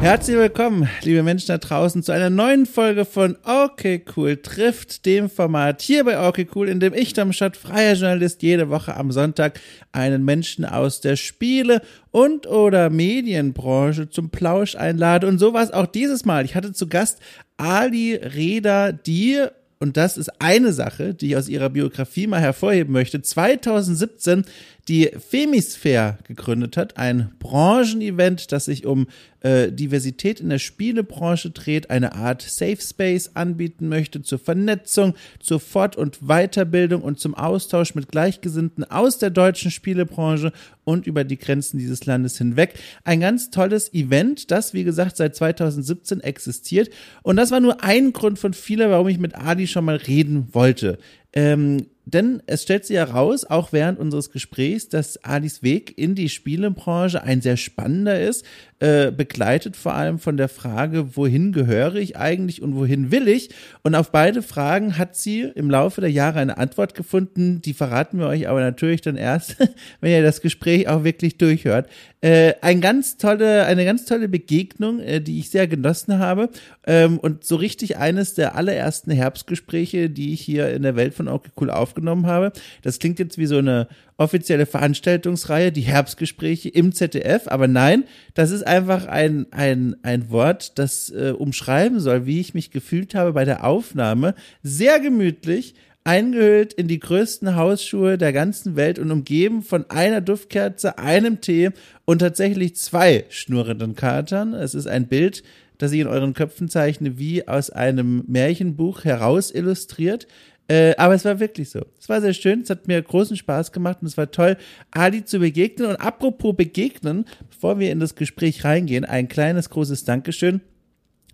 Herzlich willkommen, liebe Menschen da draußen, zu einer neuen Folge von Okay Cool trifft, dem Format hier bei Okay Cool, in dem ich, Tom Schott, freier Journalist, jede Woche am Sonntag einen Menschen aus der Spiele- und oder Medienbranche zum Plausch einlade. Und so war es auch dieses Mal. Ich hatte zu Gast Ali Reda, die und das ist eine Sache, die ich aus ihrer Biografie mal hervorheben möchte, 2017 die Femisphere gegründet hat, ein Branchenevent, das sich um äh, Diversität in der Spielebranche dreht, eine Art Safe Space anbieten möchte zur Vernetzung, zur Fort- und Weiterbildung und zum Austausch mit Gleichgesinnten aus der deutschen Spielebranche und über die Grenzen dieses Landes hinweg. Ein ganz tolles Event, das, wie gesagt, seit 2017 existiert. Und das war nur ein Grund von vielen, warum ich mit Adi schon mal reden wollte. Ähm, denn es stellt sich heraus, auch während unseres Gesprächs, dass Adis Weg in die Spielebranche ein sehr spannender ist, äh, begleitet vor allem von der Frage, wohin gehöre ich eigentlich und wohin will ich? Und auf beide Fragen hat sie im Laufe der Jahre eine Antwort gefunden, die verraten wir euch aber natürlich dann erst, wenn ihr das Gespräch auch wirklich durchhört. Äh, ein ganz tolle, eine ganz tolle Begegnung, äh, die ich sehr genossen habe ähm, und so richtig eines der allerersten Herbstgespräche, die ich hier in der Welt von Okay Cool aufgenommen habe. Das klingt jetzt wie so eine offizielle Veranstaltungsreihe, die Herbstgespräche im ZDF, aber nein, das ist einfach ein, ein, ein Wort, das äh, umschreiben soll, wie ich mich gefühlt habe bei der Aufnahme. Sehr gemütlich, eingehüllt in die größten Hausschuhe der ganzen Welt und umgeben von einer Duftkerze, einem Tee und tatsächlich zwei schnurrenden Katern. Es ist ein Bild, das ich in euren Köpfen zeichne, wie aus einem Märchenbuch heraus illustriert. Äh, aber es war wirklich so. Es war sehr schön, es hat mir großen Spaß gemacht und es war toll, Ali zu begegnen. Und apropos begegnen, bevor wir in das Gespräch reingehen, ein kleines großes Dankeschön.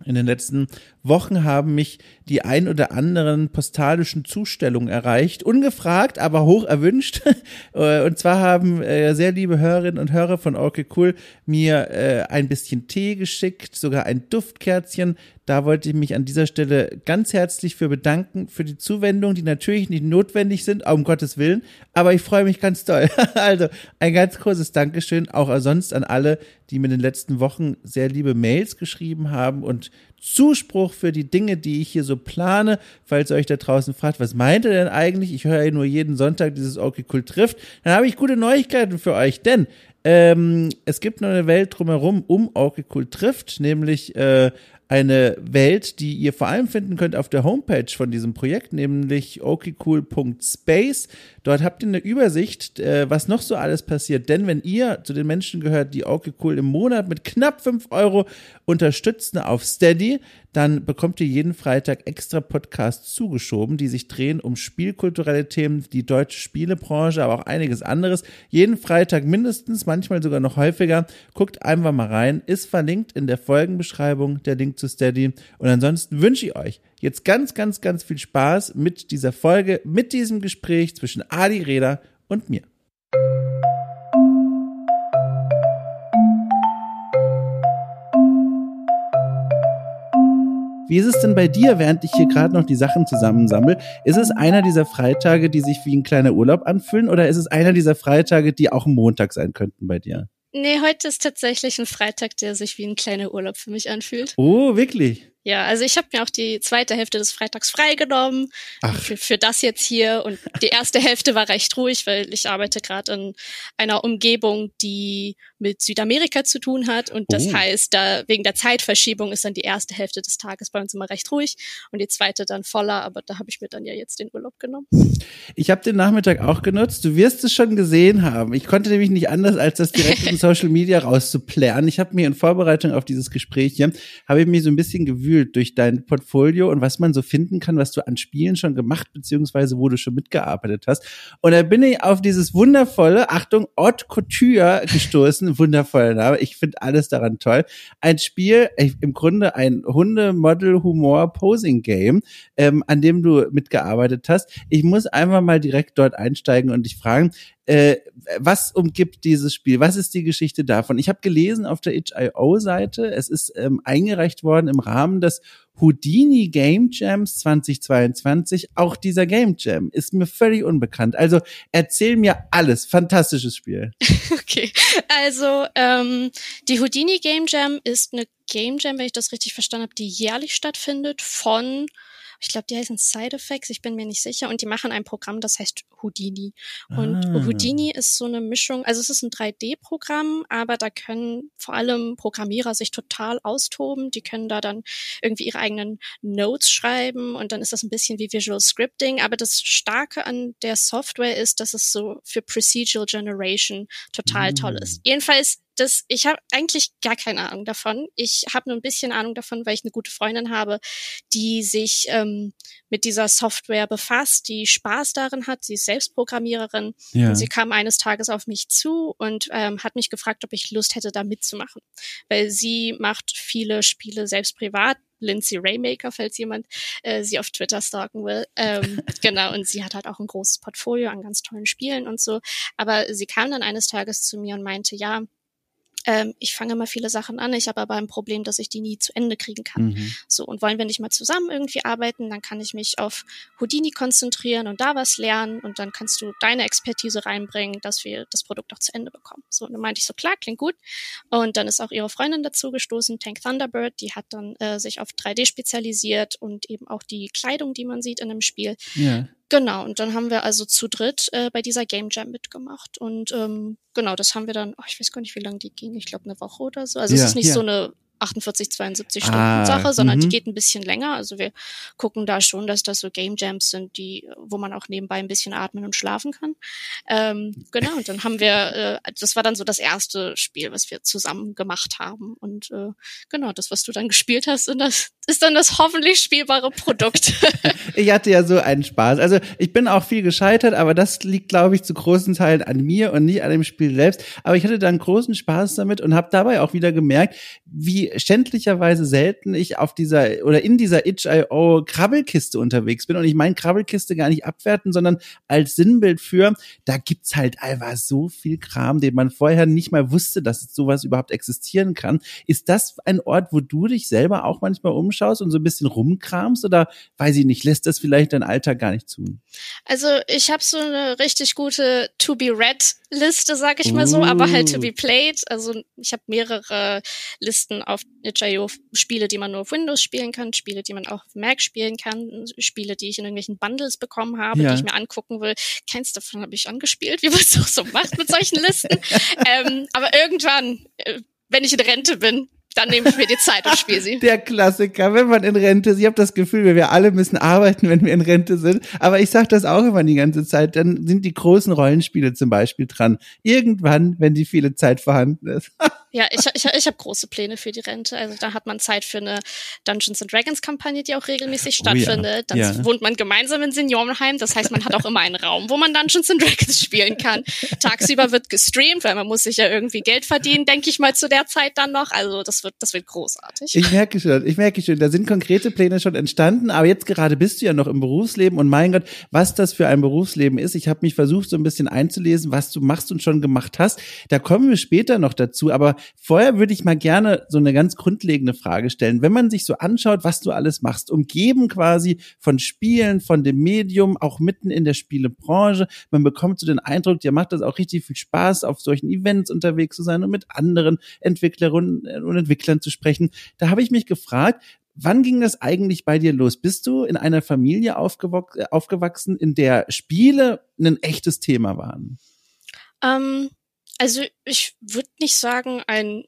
In den letzten Wochen haben mich die ein oder anderen postalischen Zustellungen erreicht. Ungefragt, aber hoch erwünscht. Äh, und zwar haben äh, sehr liebe Hörerinnen und Hörer von Okay Cool mir äh, ein bisschen Tee geschickt, sogar ein Duftkerzchen. Da wollte ich mich an dieser Stelle ganz herzlich für bedanken, für die Zuwendung, die natürlich nicht notwendig sind, um Gottes Willen, aber ich freue mich ganz toll. also ein ganz großes Dankeschön auch sonst an alle, die mir in den letzten Wochen sehr liebe Mails geschrieben haben und Zuspruch für die Dinge, die ich hier so plane. Falls ihr euch da draußen fragt, was meint ihr denn eigentlich? Ich höre ja nur jeden Sonntag dieses Okay Cool trifft. Dann habe ich gute Neuigkeiten für euch, denn ähm, es gibt noch eine Welt drumherum um Cool trifft, nämlich äh, eine Welt, die ihr vor allem finden könnt auf der Homepage von diesem Projekt, nämlich okcool.space. Dort habt ihr eine Übersicht, äh, was noch so alles passiert. Denn wenn ihr zu den Menschen gehört, die okcool im Monat mit knapp fünf Euro unterstützen auf Steady, dann bekommt ihr jeden Freitag extra Podcasts zugeschoben, die sich drehen um spielkulturelle Themen, die deutsche Spielebranche, aber auch einiges anderes. Jeden Freitag mindestens, manchmal sogar noch häufiger. Guckt einfach mal rein, ist verlinkt in der Folgenbeschreibung, der Link zu Steady. Und ansonsten wünsche ich euch jetzt ganz, ganz, ganz viel Spaß mit dieser Folge, mit diesem Gespräch zwischen Adi Reda und mir. Wie ist es denn bei dir, während ich hier gerade noch die Sachen zusammensammle? Ist es einer dieser Freitage, die sich wie ein kleiner Urlaub anfühlen, oder ist es einer dieser Freitage, die auch ein Montag sein könnten bei dir? Nee, heute ist tatsächlich ein Freitag, der sich wie ein kleiner Urlaub für mich anfühlt. Oh, wirklich? Ja, also ich habe mir auch die zweite Hälfte des Freitags freigenommen für, für das jetzt hier und die erste Hälfte war recht ruhig, weil ich arbeite gerade in einer Umgebung, die mit Südamerika zu tun hat und das oh. heißt, da wegen der Zeitverschiebung ist dann die erste Hälfte des Tages bei uns immer recht ruhig und die zweite dann voller, aber da habe ich mir dann ja jetzt den Urlaub genommen. Ich habe den Nachmittag auch genutzt. Du wirst es schon gesehen haben. Ich konnte nämlich nicht anders, als das direkt in Social Media rauszuplären. Ich habe mir in Vorbereitung auf dieses Gespräch hier habe ich mir so ein bisschen gewühlt durchwühlt durch dein Portfolio und was man so finden kann, was du an Spielen schon gemacht, beziehungsweise wo du schon mitgearbeitet hast. Und da bin ich auf dieses wundervolle, Achtung, Haute Couture gestoßen. Wundervoller Name. Ich finde alles daran toll. Ein Spiel, im Grunde ein Hunde-Model-Humor-Posing-Game, ähm, an dem du mitgearbeitet hast. Ich muss einfach mal direkt dort einsteigen und dich fragen, äh, was umgibt dieses Spiel? Was ist die Geschichte davon? Ich habe gelesen auf der itch.io-Seite, es ist ähm, eingereicht worden im Rahmen des Houdini Game Jams 2022. Auch dieser Game Jam ist mir völlig unbekannt. Also erzähl mir alles. Fantastisches Spiel. Okay, also ähm, die Houdini Game Jam ist eine Game Jam, wenn ich das richtig verstanden habe, die jährlich stattfindet von ich glaube, die heißen Side Effects, ich bin mir nicht sicher. Und die machen ein Programm, das heißt Houdini. Und ah. Houdini ist so eine Mischung, also es ist ein 3D-Programm, aber da können vor allem Programmierer sich total austoben. Die können da dann irgendwie ihre eigenen Notes schreiben und dann ist das ein bisschen wie Visual Scripting. Aber das Starke an der Software ist, dass es so für Procedural Generation total mm. toll ist. Jedenfalls das, ich habe eigentlich gar keine Ahnung davon. Ich habe nur ein bisschen Ahnung davon, weil ich eine gute Freundin habe, die sich ähm, mit dieser Software befasst, die Spaß darin hat. Sie ist Selbstprogrammiererin ja. und sie kam eines Tages auf mich zu und ähm, hat mich gefragt, ob ich Lust hätte, da mitzumachen, weil sie macht viele Spiele selbst privat. Lindsay Raymaker, falls jemand äh, sie auf Twitter stalken will. Ähm, genau, und sie hat halt auch ein großes Portfolio an ganz tollen Spielen und so. Aber sie kam dann eines Tages zu mir und meinte, ja, ähm, ich fange immer viele Sachen an, ich habe aber ein Problem, dass ich die nie zu Ende kriegen kann. Mhm. So, und wollen wir nicht mal zusammen irgendwie arbeiten, dann kann ich mich auf Houdini konzentrieren und da was lernen und dann kannst du deine Expertise reinbringen, dass wir das Produkt auch zu Ende bekommen. So, und dann meinte ich so, klar, klingt gut. Und dann ist auch ihre Freundin dazu gestoßen, Tank Thunderbird, die hat dann äh, sich auf 3D spezialisiert und eben auch die Kleidung, die man sieht in dem Spiel, ja. Genau, und dann haben wir also zu dritt äh, bei dieser Game Jam mitgemacht. Und ähm, genau, das haben wir dann, oh, ich weiß gar nicht, wie lange die ging, ich glaube eine Woche oder so. Also ja, es ist nicht ja. so eine 48, 72 Stunden ah, Sache, sondern die mhm. geht ein bisschen länger. Also wir gucken da schon, dass das so Game Jams sind, die, wo man auch nebenbei ein bisschen atmen und schlafen kann. Ähm, genau, und dann haben wir, äh, das war dann so das erste Spiel, was wir zusammen gemacht haben. Und äh, genau, das, was du dann gespielt hast, und das ist dann das hoffentlich spielbare Produkt. ich hatte ja so einen Spaß. Also ich bin auch viel gescheitert, aber das liegt, glaube ich, zu großen Teilen an mir und nicht an dem Spiel selbst. Aber ich hatte dann großen Spaß damit und habe dabei auch wieder gemerkt, wie schändlicherweise selten ich auf dieser oder in dieser itch.io Krabbelkiste unterwegs bin. Und ich meine Krabbelkiste gar nicht abwerten, sondern als Sinnbild für, da gibt's halt einfach so viel Kram, den man vorher nicht mal wusste, dass sowas überhaupt existieren kann. Ist das ein Ort, wo du dich selber auch manchmal umschaust und so ein bisschen rumkramst oder weiß ich nicht, lässt das vielleicht dein Alltag gar nicht zu? Also ich habe so eine richtig gute To Be Read Liste, sag ich mal so, uh. aber halt To Be Played. Also ich habe mehrere Listen auf auf itch.io Spiele, die man nur auf Windows spielen kann, Spiele, die man auch auf Mac spielen kann, Spiele, die ich in irgendwelchen Bundles bekommen habe, ja. die ich mir angucken will. Keins davon habe ich angespielt, wie man es auch so macht mit solchen Listen. ähm, aber irgendwann, äh, wenn ich in Rente bin, dann nehme ich mir die Zeit und spiele sie. Der Klassiker, wenn man in Rente ist. Ich habe das Gefühl, wir alle müssen arbeiten, wenn wir in Rente sind. Aber ich sage das auch immer die ganze Zeit. Dann sind die großen Rollenspiele zum Beispiel dran. Irgendwann, wenn die viele Zeit vorhanden ist. Ja, ich, ich, ich habe große Pläne für die Rente. Also da hat man Zeit für eine Dungeons and Dragons Kampagne, die auch regelmäßig stattfindet. Oh ja. Dann ja. wohnt man gemeinsam in Seniorenheim. Das heißt, man hat auch immer einen Raum, wo man Dungeons and Dragons spielen kann. Tagsüber wird gestreamt, weil man muss sich ja irgendwie Geld verdienen, denke ich mal zu der Zeit dann noch. Also das wird, das wird großartig. Ich merke schon, ich merke schon, da sind konkrete Pläne schon entstanden. Aber jetzt gerade bist du ja noch im Berufsleben und mein Gott, was das für ein Berufsleben ist. Ich habe mich versucht, so ein bisschen einzulesen, was du machst und schon gemacht hast. Da kommen wir später noch dazu. Aber vorher würde ich mal gerne so eine ganz grundlegende Frage stellen. Wenn man sich so anschaut, was du alles machst, umgeben quasi von Spielen, von dem Medium, auch mitten in der Spielebranche, man bekommt so den Eindruck, dir macht das auch richtig viel Spaß, auf solchen Events unterwegs zu sein und mit anderen Entwicklerinnen und Entwicklern zu sprechen. Da habe ich mich gefragt, Wann ging das eigentlich bei dir los? Bist du in einer Familie aufgewachsen, in der Spiele ein echtes Thema waren? Ähm, also ich würde nicht sagen ein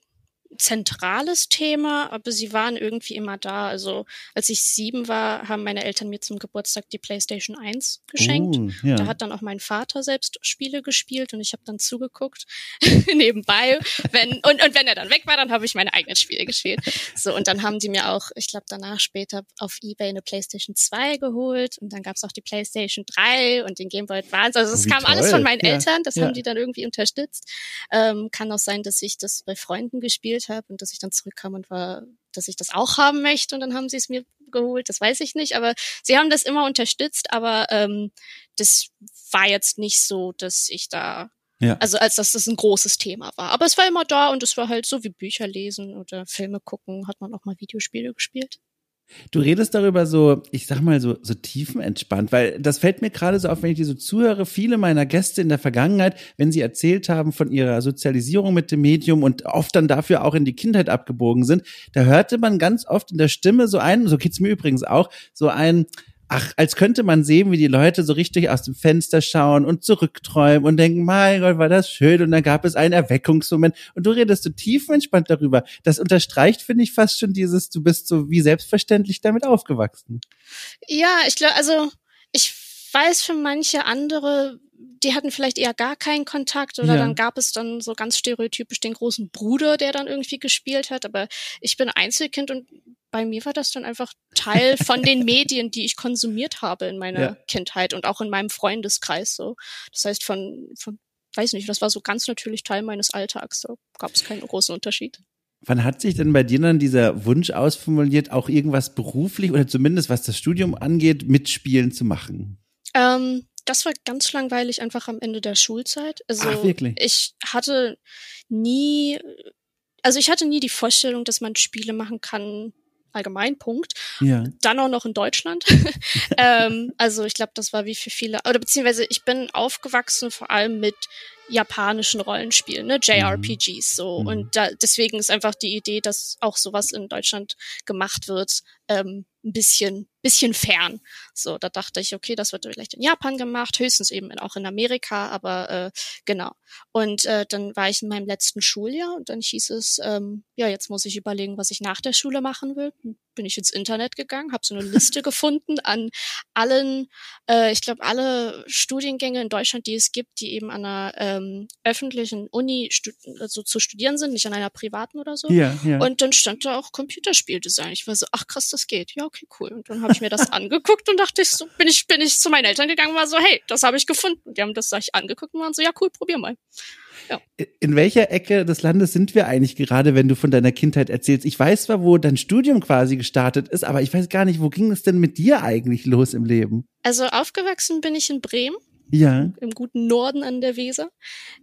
zentrales Thema, aber sie waren irgendwie immer da. Also als ich sieben war, haben meine Eltern mir zum Geburtstag die PlayStation 1 geschenkt. Uh, ja. Da hat dann auch mein Vater selbst Spiele gespielt und ich habe dann zugeguckt nebenbei. Wenn, und, und wenn er dann weg war, dann habe ich meine eigenen Spiele gespielt. So, und dann haben die mir auch, ich glaube danach später auf Ebay eine PlayStation 2 geholt und dann gab es auch die PlayStation 3 und den Game Boy Advance. Also es oh, kam toll. alles von meinen ja. Eltern, das ja. haben die dann irgendwie unterstützt. Ähm, kann auch sein, dass ich das bei Freunden gespielt gespielt habe und dass ich dann zurückkam und war, dass ich das auch haben möchte und dann haben sie es mir geholt, das weiß ich nicht, aber sie haben das immer unterstützt, aber ähm, das war jetzt nicht so, dass ich da ja. Also als dass das ein großes Thema war. Aber es war immer da und es war halt so wie Bücher lesen oder Filme gucken, hat man auch mal Videospiele gespielt. Du redest darüber so, ich sag mal so, so tiefenentspannt, weil das fällt mir gerade so auf, wenn ich dir so zuhöre. Viele meiner Gäste in der Vergangenheit, wenn sie erzählt haben von ihrer Sozialisierung mit dem Medium und oft dann dafür auch in die Kindheit abgebogen sind, da hörte man ganz oft in der Stimme so ein, so geht's mir übrigens auch, so ein, ach, als könnte man sehen, wie die Leute so richtig aus dem Fenster schauen und zurückträumen und denken, mein Gott, war das schön. Und dann gab es einen Erweckungsmoment. Und du redest so tiefenentspannt darüber. Das unterstreicht, finde ich, fast schon dieses, du bist so wie selbstverständlich damit aufgewachsen. Ja, ich glaube, also ich weiß für manche andere, die hatten vielleicht eher gar keinen Kontakt oder ja. dann gab es dann so ganz stereotypisch den großen Bruder, der dann irgendwie gespielt hat. Aber ich bin Einzelkind und bei mir war das dann einfach Teil von den Medien, die ich konsumiert habe in meiner ja. Kindheit und auch in meinem Freundeskreis so. Das heißt von, von, weiß nicht, das war so ganz natürlich Teil meines Alltags. So gab es keinen großen Unterschied. Wann hat sich denn bei dir dann dieser Wunsch ausformuliert, auch irgendwas beruflich oder zumindest was das Studium angeht, mitspielen zu machen? Ähm, das war ganz langweilig einfach am Ende der Schulzeit. Also Ach, wirklich? ich hatte nie, also ich hatte nie die Vorstellung, dass man Spiele machen kann, Allgemeinpunkt. Ja. Dann auch noch in Deutschland. ähm, also ich glaube, das war wie für viele, oder beziehungsweise ich bin aufgewachsen vor allem mit japanischen Rollenspielen, ne, JRPGs so. Mhm. Und da, deswegen ist einfach die Idee, dass auch sowas in Deutschland gemacht wird, ähm, ein bisschen, bisschen fern. So, da dachte ich, okay, das wird vielleicht in Japan gemacht, höchstens eben auch in Amerika, aber äh, genau. Und äh, dann war ich in meinem letzten Schuljahr und dann hieß es, ähm, ja, jetzt muss ich überlegen, was ich nach der Schule machen will. Bin ich ins Internet gegangen, habe so eine Liste gefunden an allen, äh, ich glaube, alle Studiengänge in Deutschland, die es gibt, die eben an einer ähm, öffentlichen Uni also zu studieren sind, nicht an einer privaten oder so. Ja, ja. Und dann stand da auch Computerspieldesign. Ich war so, ach krass, das geht. Ja, okay, cool. Und dann habe ich mir das angeguckt und dachte ich so, bin ich, bin ich zu meinen Eltern gegangen und war so, hey, das habe ich gefunden. Die haben das sich angeguckt und waren so, ja, cool, probier mal. Ja. In welcher Ecke des Landes sind wir eigentlich gerade, wenn du von deiner Kindheit erzählst? Ich weiß zwar, wo dein Studium quasi gestartet ist, aber ich weiß gar nicht, wo ging es denn mit dir eigentlich los im Leben? Also aufgewachsen bin ich in Bremen. Ja. Im guten Norden an der Weser.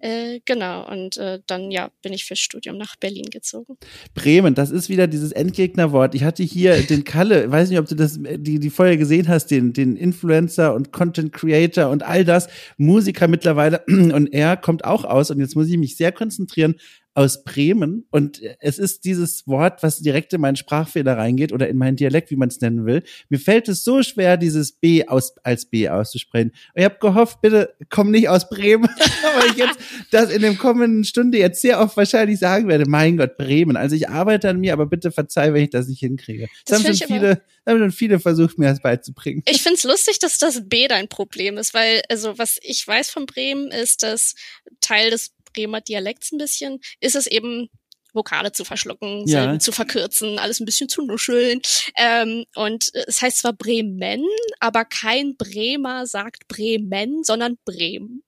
Äh, genau. Und äh, dann ja bin ich fürs Studium nach Berlin gezogen. Bremen, das ist wieder dieses Endgegnerwort. Ich hatte hier den Kalle, weiß nicht, ob du das die die vorher gesehen hast, den den Influencer und Content Creator und all das Musiker mittlerweile und er kommt auch aus und jetzt muss ich mich sehr konzentrieren aus Bremen und es ist dieses Wort, was direkt in meinen Sprachfehler reingeht oder in meinen Dialekt, wie man es nennen will. Mir fällt es so schwer, dieses B aus, als B auszusprechen. Und ich habe gehofft, bitte komm nicht aus Bremen, weil ich jetzt das in dem kommenden Stunde jetzt sehr oft wahrscheinlich sagen werde. Mein Gott, Bremen. Also ich arbeite an mir, aber bitte verzeih, wenn ich das nicht hinkriege. Das, das haben schon viele, haben schon viele versucht, mir das beizubringen. Ich find's lustig, dass das B dein Problem ist, weil also was ich weiß von Bremen ist, dass Teil des Bremer Dialekts ein bisschen, ist es eben Vokale zu verschlucken, ja. zu verkürzen, alles ein bisschen zu nuscheln. Ähm, und es heißt zwar Bremen, aber kein Bremer sagt Bremen, sondern Bremen.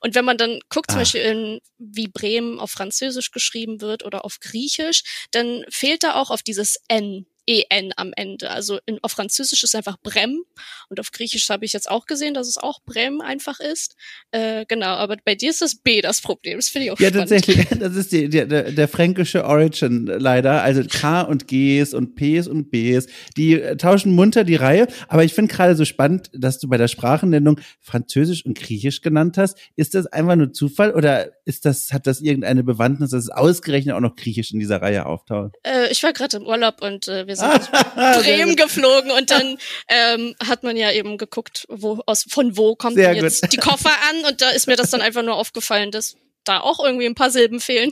Und wenn man dann guckt, zum Ach. Beispiel, in, wie Bremen auf Französisch geschrieben wird oder auf Griechisch, dann fehlt da auch auf dieses N EN am Ende. Also in, auf Französisch ist einfach Brem und auf Griechisch habe ich jetzt auch gesehen, dass es auch Brem einfach ist. Äh, genau, aber bei dir ist das B das Problem. Das finde ich auch ja, spannend. Ja, tatsächlich. Das ist die, die, der, der fränkische Origin leider. Also K und Gs und Ps und Bs. Die äh, tauschen munter die Reihe. Aber ich finde gerade so spannend, dass du bei der Sprachennennung Französisch und Griechisch genannt hast. Ist das einfach nur Zufall oder ist das, hat das irgendeine Bewandtnis, dass es ausgerechnet auch noch Griechisch in dieser Reihe auftaucht? Äh, ich war gerade im Urlaub und äh, wir wir sind aus Bremen geflogen und dann ähm, hat man ja eben geguckt, wo aus von wo kommen jetzt gut. die Koffer an und da ist mir das dann einfach nur aufgefallen, dass da auch irgendwie ein paar Silben fehlen.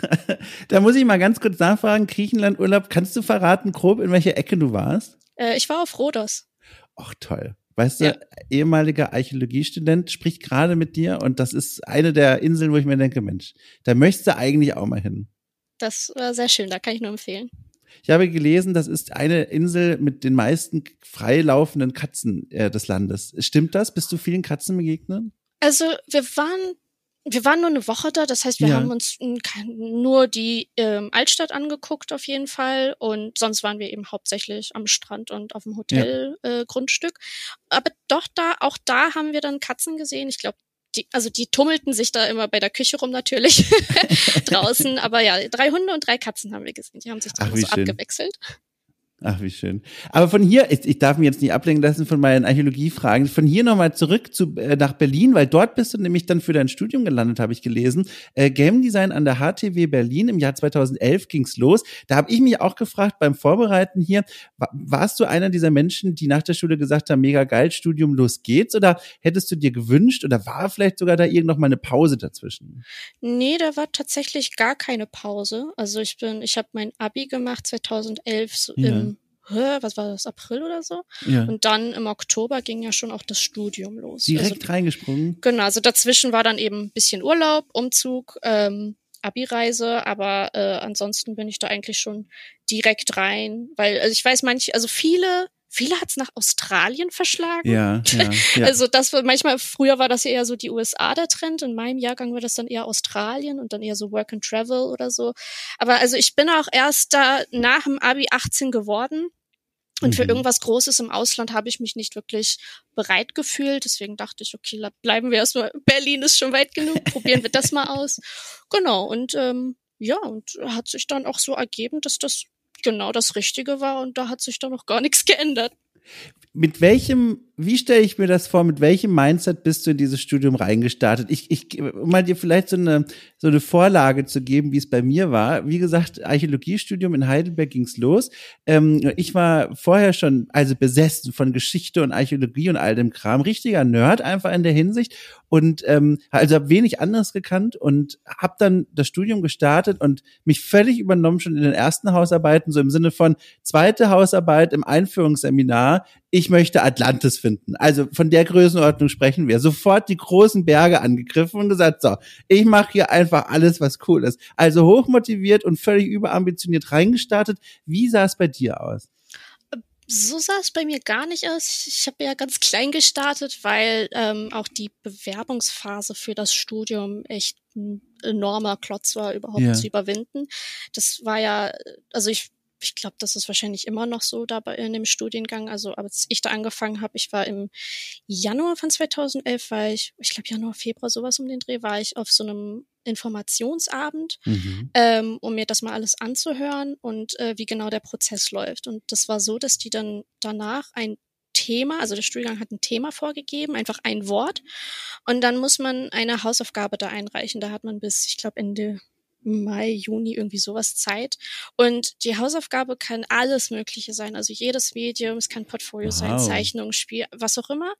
da muss ich mal ganz kurz nachfragen, Griechenland Urlaub, kannst du verraten grob in welcher Ecke du warst? Äh, ich war auf Rhodos. Ach toll. Weißt du, ja. ehemaliger Archäologiestudent spricht gerade mit dir und das ist eine der Inseln, wo ich mir denke, Mensch, da möchtest du eigentlich auch mal hin. Das war sehr schön, da kann ich nur empfehlen. Ich habe gelesen, das ist eine Insel mit den meisten freilaufenden Katzen äh, des Landes. Stimmt das? Bist du vielen Katzen begegnet? Also wir waren wir waren nur eine Woche da, das heißt, wir ja. haben uns nur die ähm, Altstadt angeguckt auf jeden Fall und sonst waren wir eben hauptsächlich am Strand und auf dem Hotelgrundstück. Ja. Äh, Aber doch da, auch da haben wir dann Katzen gesehen. Ich glaube, die, also die tummelten sich da immer bei der Küche rum natürlich draußen. Aber ja, drei Hunde und drei Katzen haben wir gesehen. Die haben sich dann Ach, so schön. abgewechselt. Ach, wie schön. Aber von hier, ich, ich darf mich jetzt nicht ablenken lassen von meinen Archäologiefragen, von hier nochmal zurück zu, äh, nach Berlin, weil dort bist du nämlich dann für dein Studium gelandet, habe ich gelesen. Äh, Game Design an der HTW Berlin im Jahr 2011 ging's los. Da habe ich mich auch gefragt beim Vorbereiten hier, war, warst du einer dieser Menschen, die nach der Schule gesagt haben, mega geil, Studium, los geht's? Oder hättest du dir gewünscht oder war vielleicht sogar da irgend noch mal eine Pause dazwischen? Nee, da war tatsächlich gar keine Pause. Also ich bin, ich habe mein Abi gemacht 2011 so ja. im was war das, April oder so? Ja. Und dann im Oktober ging ja schon auch das Studium los. Direkt also, reingesprungen? Genau, also dazwischen war dann eben ein bisschen Urlaub, Umzug, ähm, Abi-Reise, aber äh, ansonsten bin ich da eigentlich schon direkt rein, weil also ich weiß manche, also viele Viele hat's nach Australien verschlagen. Ja, ja, ja. Also das war manchmal, früher war das eher so die USA der Trend. In meinem Jahrgang war das dann eher Australien und dann eher so Work and Travel oder so. Aber also ich bin auch erst da nach dem Abi 18 geworden. Und mhm. für irgendwas Großes im Ausland habe ich mich nicht wirklich bereit gefühlt. Deswegen dachte ich, okay, bleiben wir erstmal. Berlin ist schon weit genug. Probieren wir das mal aus. Genau. Und ähm, ja, und hat sich dann auch so ergeben, dass das genau das Richtige war und da hat sich dann noch gar nichts geändert. Mit welchem wie stelle ich mir das vor? Mit welchem Mindset bist du in dieses Studium reingestartet? Ich, ich, um mal dir vielleicht so eine, so eine Vorlage zu geben, wie es bei mir war. Wie gesagt, Archäologiestudium in Heidelberg ging's los. Ähm, ich war vorher schon, also besessen von Geschichte und Archäologie und all dem Kram. Richtiger Nerd einfach in der Hinsicht. Und ähm, also habe wenig anderes gekannt und habe dann das Studium gestartet und mich völlig übernommen schon in den ersten Hausarbeiten, so im Sinne von zweite Hausarbeit im Einführungsseminar. Ich möchte Atlantis finden. Also von der Größenordnung sprechen wir. Sofort die großen Berge angegriffen und gesagt, so, ich mache hier einfach alles, was cool ist. Also hochmotiviert und völlig überambitioniert reingestartet. Wie sah es bei dir aus? So sah es bei mir gar nicht aus. Ich habe ja ganz klein gestartet, weil ähm, auch die Bewerbungsphase für das Studium echt ein enormer Klotz war, überhaupt ja. zu überwinden. Das war ja, also ich ich glaube, das ist wahrscheinlich immer noch so dabei in dem Studiengang. Also, als ich da angefangen habe, ich war im Januar von 2011, war ich, ich glaube Januar, Februar, sowas um den Dreh, war ich auf so einem Informationsabend, mhm. ähm, um mir das mal alles anzuhören und äh, wie genau der Prozess läuft. Und das war so, dass die dann danach ein Thema, also der Studiengang hat ein Thema vorgegeben, einfach ein Wort. Und dann muss man eine Hausaufgabe da einreichen. Da hat man bis, ich glaube, Ende Mai, Juni, irgendwie sowas Zeit. Und die Hausaufgabe kann alles Mögliche sein. Also jedes Medium, es kann Portfolio wow. sein, Zeichnung, Spiel, was auch immer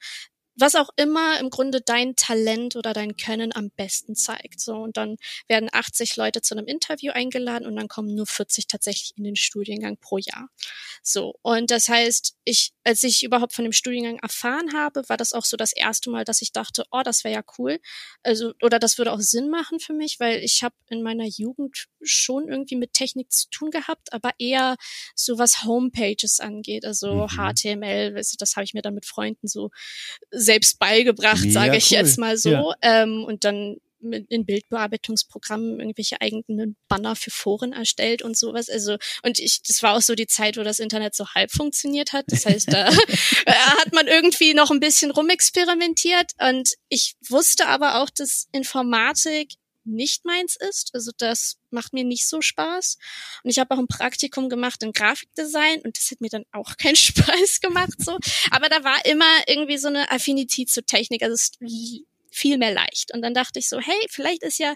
was auch immer im Grunde dein Talent oder dein Können am besten zeigt. So und dann werden 80 Leute zu einem Interview eingeladen und dann kommen nur 40 tatsächlich in den Studiengang pro Jahr. So und das heißt, ich als ich überhaupt von dem Studiengang erfahren habe, war das auch so das erste Mal, dass ich dachte, oh, das wäre ja cool. Also oder das würde auch Sinn machen für mich, weil ich habe in meiner Jugend schon irgendwie mit Technik zu tun gehabt, aber eher so was Homepages angeht, also mhm. HTML, das habe ich mir dann mit Freunden so selbst beigebracht, sage ich cool. jetzt mal so. Ja. Ähm, und dann in Bildbearbeitungsprogrammen irgendwelche eigenen Banner für Foren erstellt und sowas. Also, und ich, das war auch so die Zeit, wo das Internet so halb funktioniert hat. Das heißt, da hat man irgendwie noch ein bisschen rumexperimentiert. Und ich wusste aber auch, dass Informatik nicht meins ist. Also das macht mir nicht so Spaß. Und ich habe auch ein Praktikum gemacht in Grafikdesign und das hat mir dann auch keinen Spaß gemacht so. Aber da war immer irgendwie so eine Affinität zur Technik. Also es viel mehr leicht. Und dann dachte ich so, hey, vielleicht ist ja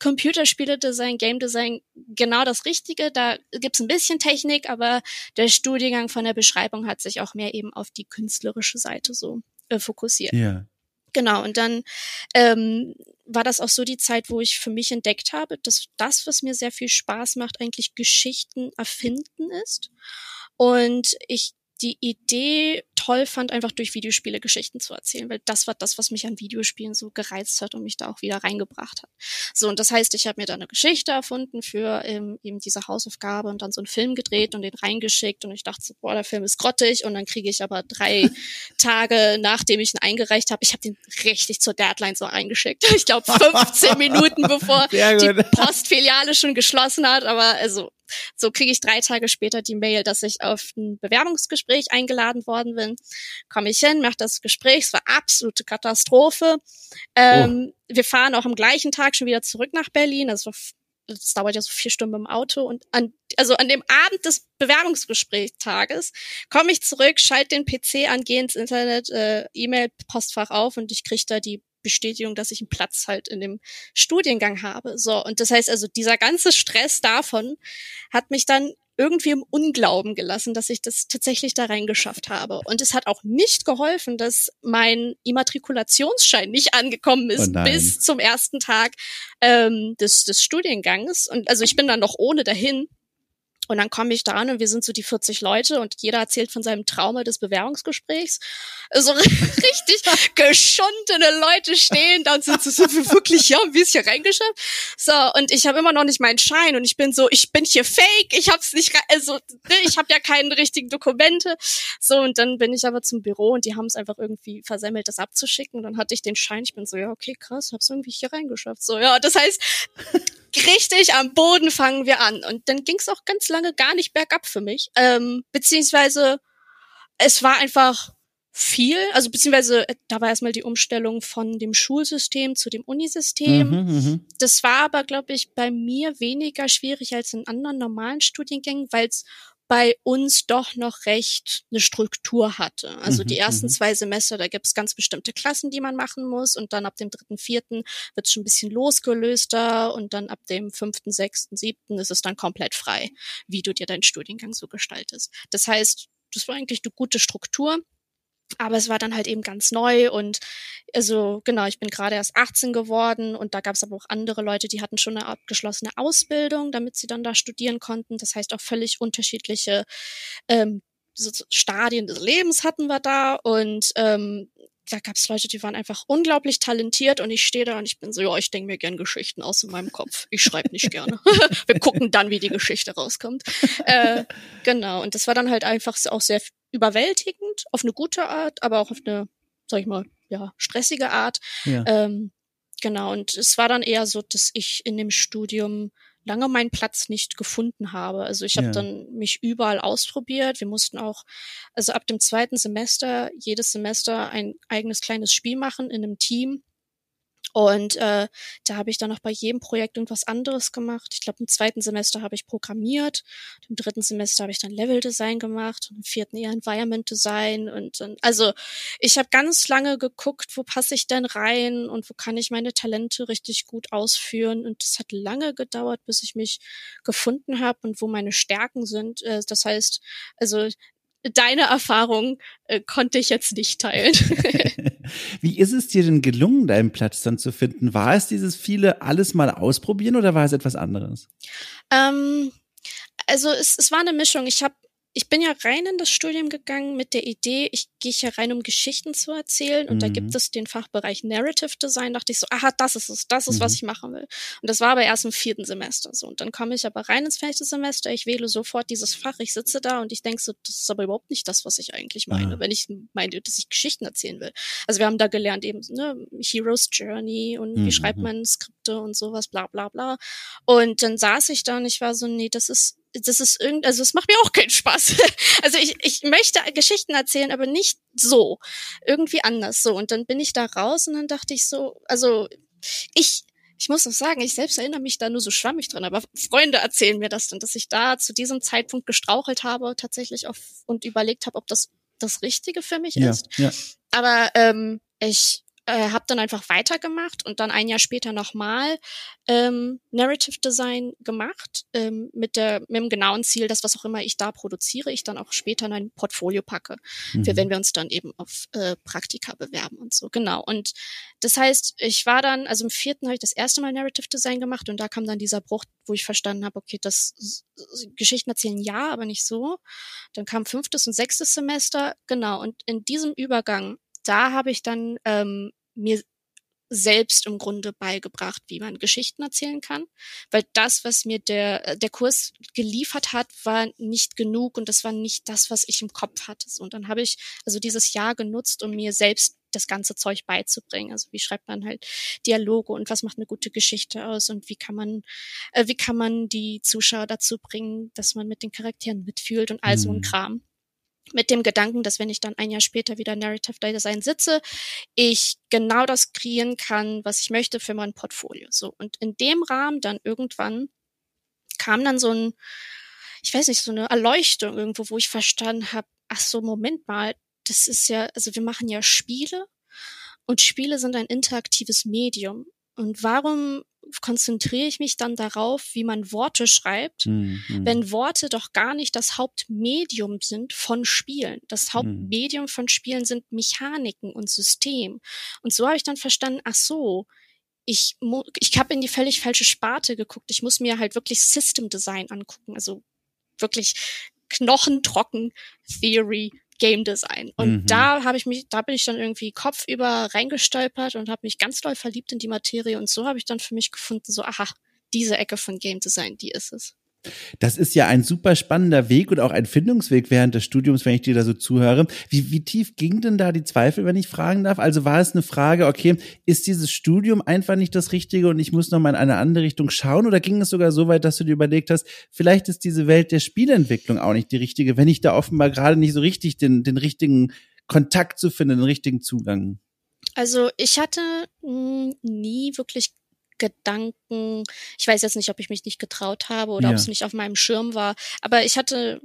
Computerspiele-Design, Game Design genau das Richtige. Da gibt's ein bisschen Technik, aber der Studiengang von der Beschreibung hat sich auch mehr eben auf die künstlerische Seite so äh, fokussiert. Ja. Genau, und dann ähm, war das auch so die Zeit, wo ich für mich entdeckt habe, dass das, was mir sehr viel Spaß macht, eigentlich Geschichten erfinden ist. Und ich die Idee toll fand, einfach durch Videospiele Geschichten zu erzählen, weil das war das, was mich an Videospielen so gereizt hat und mich da auch wieder reingebracht hat. So, und das heißt, ich habe mir da eine Geschichte erfunden für ähm, eben diese Hausaufgabe und dann so einen Film gedreht und den reingeschickt und ich dachte so, boah, der Film ist grottig und dann kriege ich aber drei Tage, nachdem ich ihn eingereicht habe, ich habe den richtig zur Deadline so reingeschickt. Ich glaube 15 Minuten bevor die Postfiliale schon geschlossen hat, aber also so kriege ich drei Tage später die Mail, dass ich auf ein Bewerbungsgespräch eingeladen worden bin. Komme ich hin, mache das Gespräch, es war absolute Katastrophe. Ähm, oh. Wir fahren auch am gleichen Tag schon wieder zurück nach Berlin. Also das dauert ja so vier Stunden im Auto und an, also an dem Abend des Bewerbungsgesprächstages komme ich zurück, schalte den PC an, gehe ins Internet, äh, E-Mail-Postfach auf und ich kriege da die Bestätigung, dass ich einen Platz halt in dem Studiengang habe. So, und das heißt also, dieser ganze Stress davon hat mich dann irgendwie im Unglauben gelassen, dass ich das tatsächlich da reingeschafft habe. Und es hat auch nicht geholfen, dass mein Immatrikulationsschein nicht angekommen ist oh bis zum ersten Tag ähm, des, des Studiengangs. Und also ich bin dann noch ohne dahin. Und dann komme ich da an und wir sind so die 40 Leute und jeder erzählt von seinem Trauma des Bewerbungsgesprächs. So richtig geschundene Leute stehen da und sind so, wirklich, ja, wie ist hier reingeschafft? So, und ich habe immer noch nicht meinen Schein und ich bin so, ich bin hier fake, ich hab's nicht, also ne, ich habe ja keine richtigen Dokumente. So, und dann bin ich aber zum Büro und die haben es einfach irgendwie versemmelt, das abzuschicken. Und dann hatte ich den Schein, ich bin so, ja, okay, krass, hab's irgendwie hier reingeschafft. So, ja, das heißt, richtig am Boden fangen wir an. Und dann ging es auch ganz lange gar nicht bergab für mich. Ähm, beziehungsweise es war einfach viel, also beziehungsweise da war erstmal die Umstellung von dem Schulsystem zu dem Unisystem. Mhm, mhm. das war aber, glaube ich, bei mir weniger schwierig als in anderen normalen Studiengängen, weil es bei uns doch noch recht eine Struktur hatte. Also mhm, die ersten mhm. zwei Semester, da gibt es ganz bestimmte Klassen, die man machen muss und dann ab dem dritten, vierten wird es schon ein bisschen losgelöster und dann ab dem fünften, sechsten, siebten ist es dann komplett frei, wie du dir deinen Studiengang so gestaltest. Das heißt, das war eigentlich eine gute Struktur. Aber es war dann halt eben ganz neu und also genau, ich bin gerade erst 18 geworden und da gab es aber auch andere Leute, die hatten schon eine abgeschlossene Ausbildung, damit sie dann da studieren konnten. Das heißt auch völlig unterschiedliche ähm, so Stadien des Lebens hatten wir da und ähm, da gab es Leute, die waren einfach unglaublich talentiert und ich stehe da und ich bin so, ja, ich denke mir gern Geschichten aus in meinem Kopf. Ich schreibe nicht gerne. Wir gucken dann, wie die Geschichte rauskommt. Äh, genau, und das war dann halt einfach auch sehr überwältigend, auf eine gute Art, aber auch auf eine, sag ich mal, ja, stressige Art. Ja. Ähm, genau, und es war dann eher so, dass ich in dem Studium lange meinen Platz nicht gefunden habe. Also ich habe ja. dann mich überall ausprobiert. Wir mussten auch, also ab dem zweiten Semester, jedes Semester ein eigenes kleines Spiel machen in einem Team. Und äh, da habe ich dann auch bei jedem Projekt irgendwas anderes gemacht. Ich glaube, im zweiten Semester habe ich programmiert, im dritten Semester habe ich dann Level-Design gemacht und im vierten eher Environment Design. Und dann, also ich habe ganz lange geguckt, wo passe ich denn rein und wo kann ich meine Talente richtig gut ausführen. Und es hat lange gedauert, bis ich mich gefunden habe und wo meine Stärken sind. Äh, das heißt, also deine Erfahrung äh, konnte ich jetzt nicht teilen. Wie ist es dir denn gelungen, deinen Platz dann zu finden? War es dieses viele alles mal ausprobieren oder war es etwas anderes? Ähm, also es, es war eine Mischung. Ich habe ich bin ja rein in das Studium gegangen mit der Idee, ich gehe hier rein, um Geschichten zu erzählen. Und mhm. da gibt es den Fachbereich Narrative Design. dachte ich so, aha, das ist es, das ist, mhm. was ich machen will. Und das war aber erst im vierten Semester so. Und dann komme ich aber rein ins fünfte Semester, ich wähle sofort dieses Fach, ich sitze da und ich denke so, das ist aber überhaupt nicht das, was ich eigentlich meine, ah. wenn ich meine, dass ich Geschichten erzählen will. Also wir haben da gelernt eben, ne, Hero's Journey und mhm. wie schreibt man Skripte und sowas, bla bla bla. Und dann saß ich da und ich war so, nee, das ist das ist irgend, also es macht mir auch keinen Spaß. also ich, ich möchte Geschichten erzählen, aber nicht so. Irgendwie anders so. Und dann bin ich da raus und dann dachte ich so, also ich, ich muss auch sagen, ich selbst erinnere mich da nur so schwammig dran, aber Freunde erzählen mir das dann, dass ich da zu diesem Zeitpunkt gestrauchelt habe, tatsächlich auf und überlegt habe, ob das das Richtige für mich ja, ist. Ja. Aber ähm, ich äh, habe dann einfach weitergemacht und dann ein Jahr später nochmal ähm, Narrative Design gemacht ähm, mit der mit dem genauen Ziel, dass was auch immer ich da produziere, ich dann auch später in ein Portfolio packe, mhm. für wenn wir uns dann eben auf äh, Praktika bewerben und so. Genau. Und das heißt, ich war dann, also im vierten habe ich das erste Mal Narrative Design gemacht und da kam dann dieser Bruch, wo ich verstanden habe, okay, das Geschichten erzählen ja, aber nicht so. Dann kam fünftes und sechstes Semester, genau. Und in diesem Übergang da habe ich dann ähm, mir selbst im Grunde beigebracht, wie man Geschichten erzählen kann, weil das, was mir der äh, der Kurs geliefert hat, war nicht genug und das war nicht das, was ich im Kopf hatte. Und dann habe ich also dieses Jahr genutzt, um mir selbst das ganze Zeug beizubringen. Also wie schreibt man halt Dialoge und was macht eine gute Geschichte aus und wie kann man äh, wie kann man die Zuschauer dazu bringen, dass man mit den Charakteren mitfühlt und all so ein mhm. Kram mit dem Gedanken, dass wenn ich dann ein Jahr später wieder Narrative Design sitze, ich genau das kreieren kann, was ich möchte für mein Portfolio. So und in dem Rahmen dann irgendwann kam dann so ein, ich weiß nicht, so eine Erleuchtung irgendwo, wo ich verstanden habe, ach so, Moment mal, das ist ja, also wir machen ja Spiele und Spiele sind ein interaktives Medium. Und warum konzentriere ich mich dann darauf, wie man Worte schreibt, mhm. wenn Worte doch gar nicht das Hauptmedium sind von Spielen. Das hm. Hauptmedium mhm. von Spielen sind Mechaniken und System. Und so habe ich dann verstanden, ach so, ich, ich habe in die völlig falsche Sparte geguckt. Ich muss mir halt wirklich System Design angucken. Also wirklich knochentrocken Theory Game Design. Und mhm. da habe ich mich, da bin ich dann irgendwie kopfüber reingestolpert und habe mich ganz doll verliebt in die Materie. Und so habe ich dann für mich gefunden, so, aha, diese Ecke von Game Design, die ist es. Das ist ja ein super spannender Weg und auch ein Findungsweg während des Studiums, wenn ich dir da so zuhöre. Wie, wie tief ging denn da die Zweifel, wenn ich fragen darf? Also war es eine Frage, okay, ist dieses Studium einfach nicht das Richtige und ich muss noch mal in eine andere Richtung schauen? Oder ging es sogar so weit, dass du dir überlegt hast, vielleicht ist diese Welt der Spielentwicklung auch nicht die richtige, wenn ich da offenbar gerade nicht so richtig den, den richtigen Kontakt zu finden, den richtigen Zugang? Also ich hatte mh, hm, nie wirklich Gedanken. Ich weiß jetzt nicht, ob ich mich nicht getraut habe oder ja. ob es nicht auf meinem Schirm war. Aber ich hatte,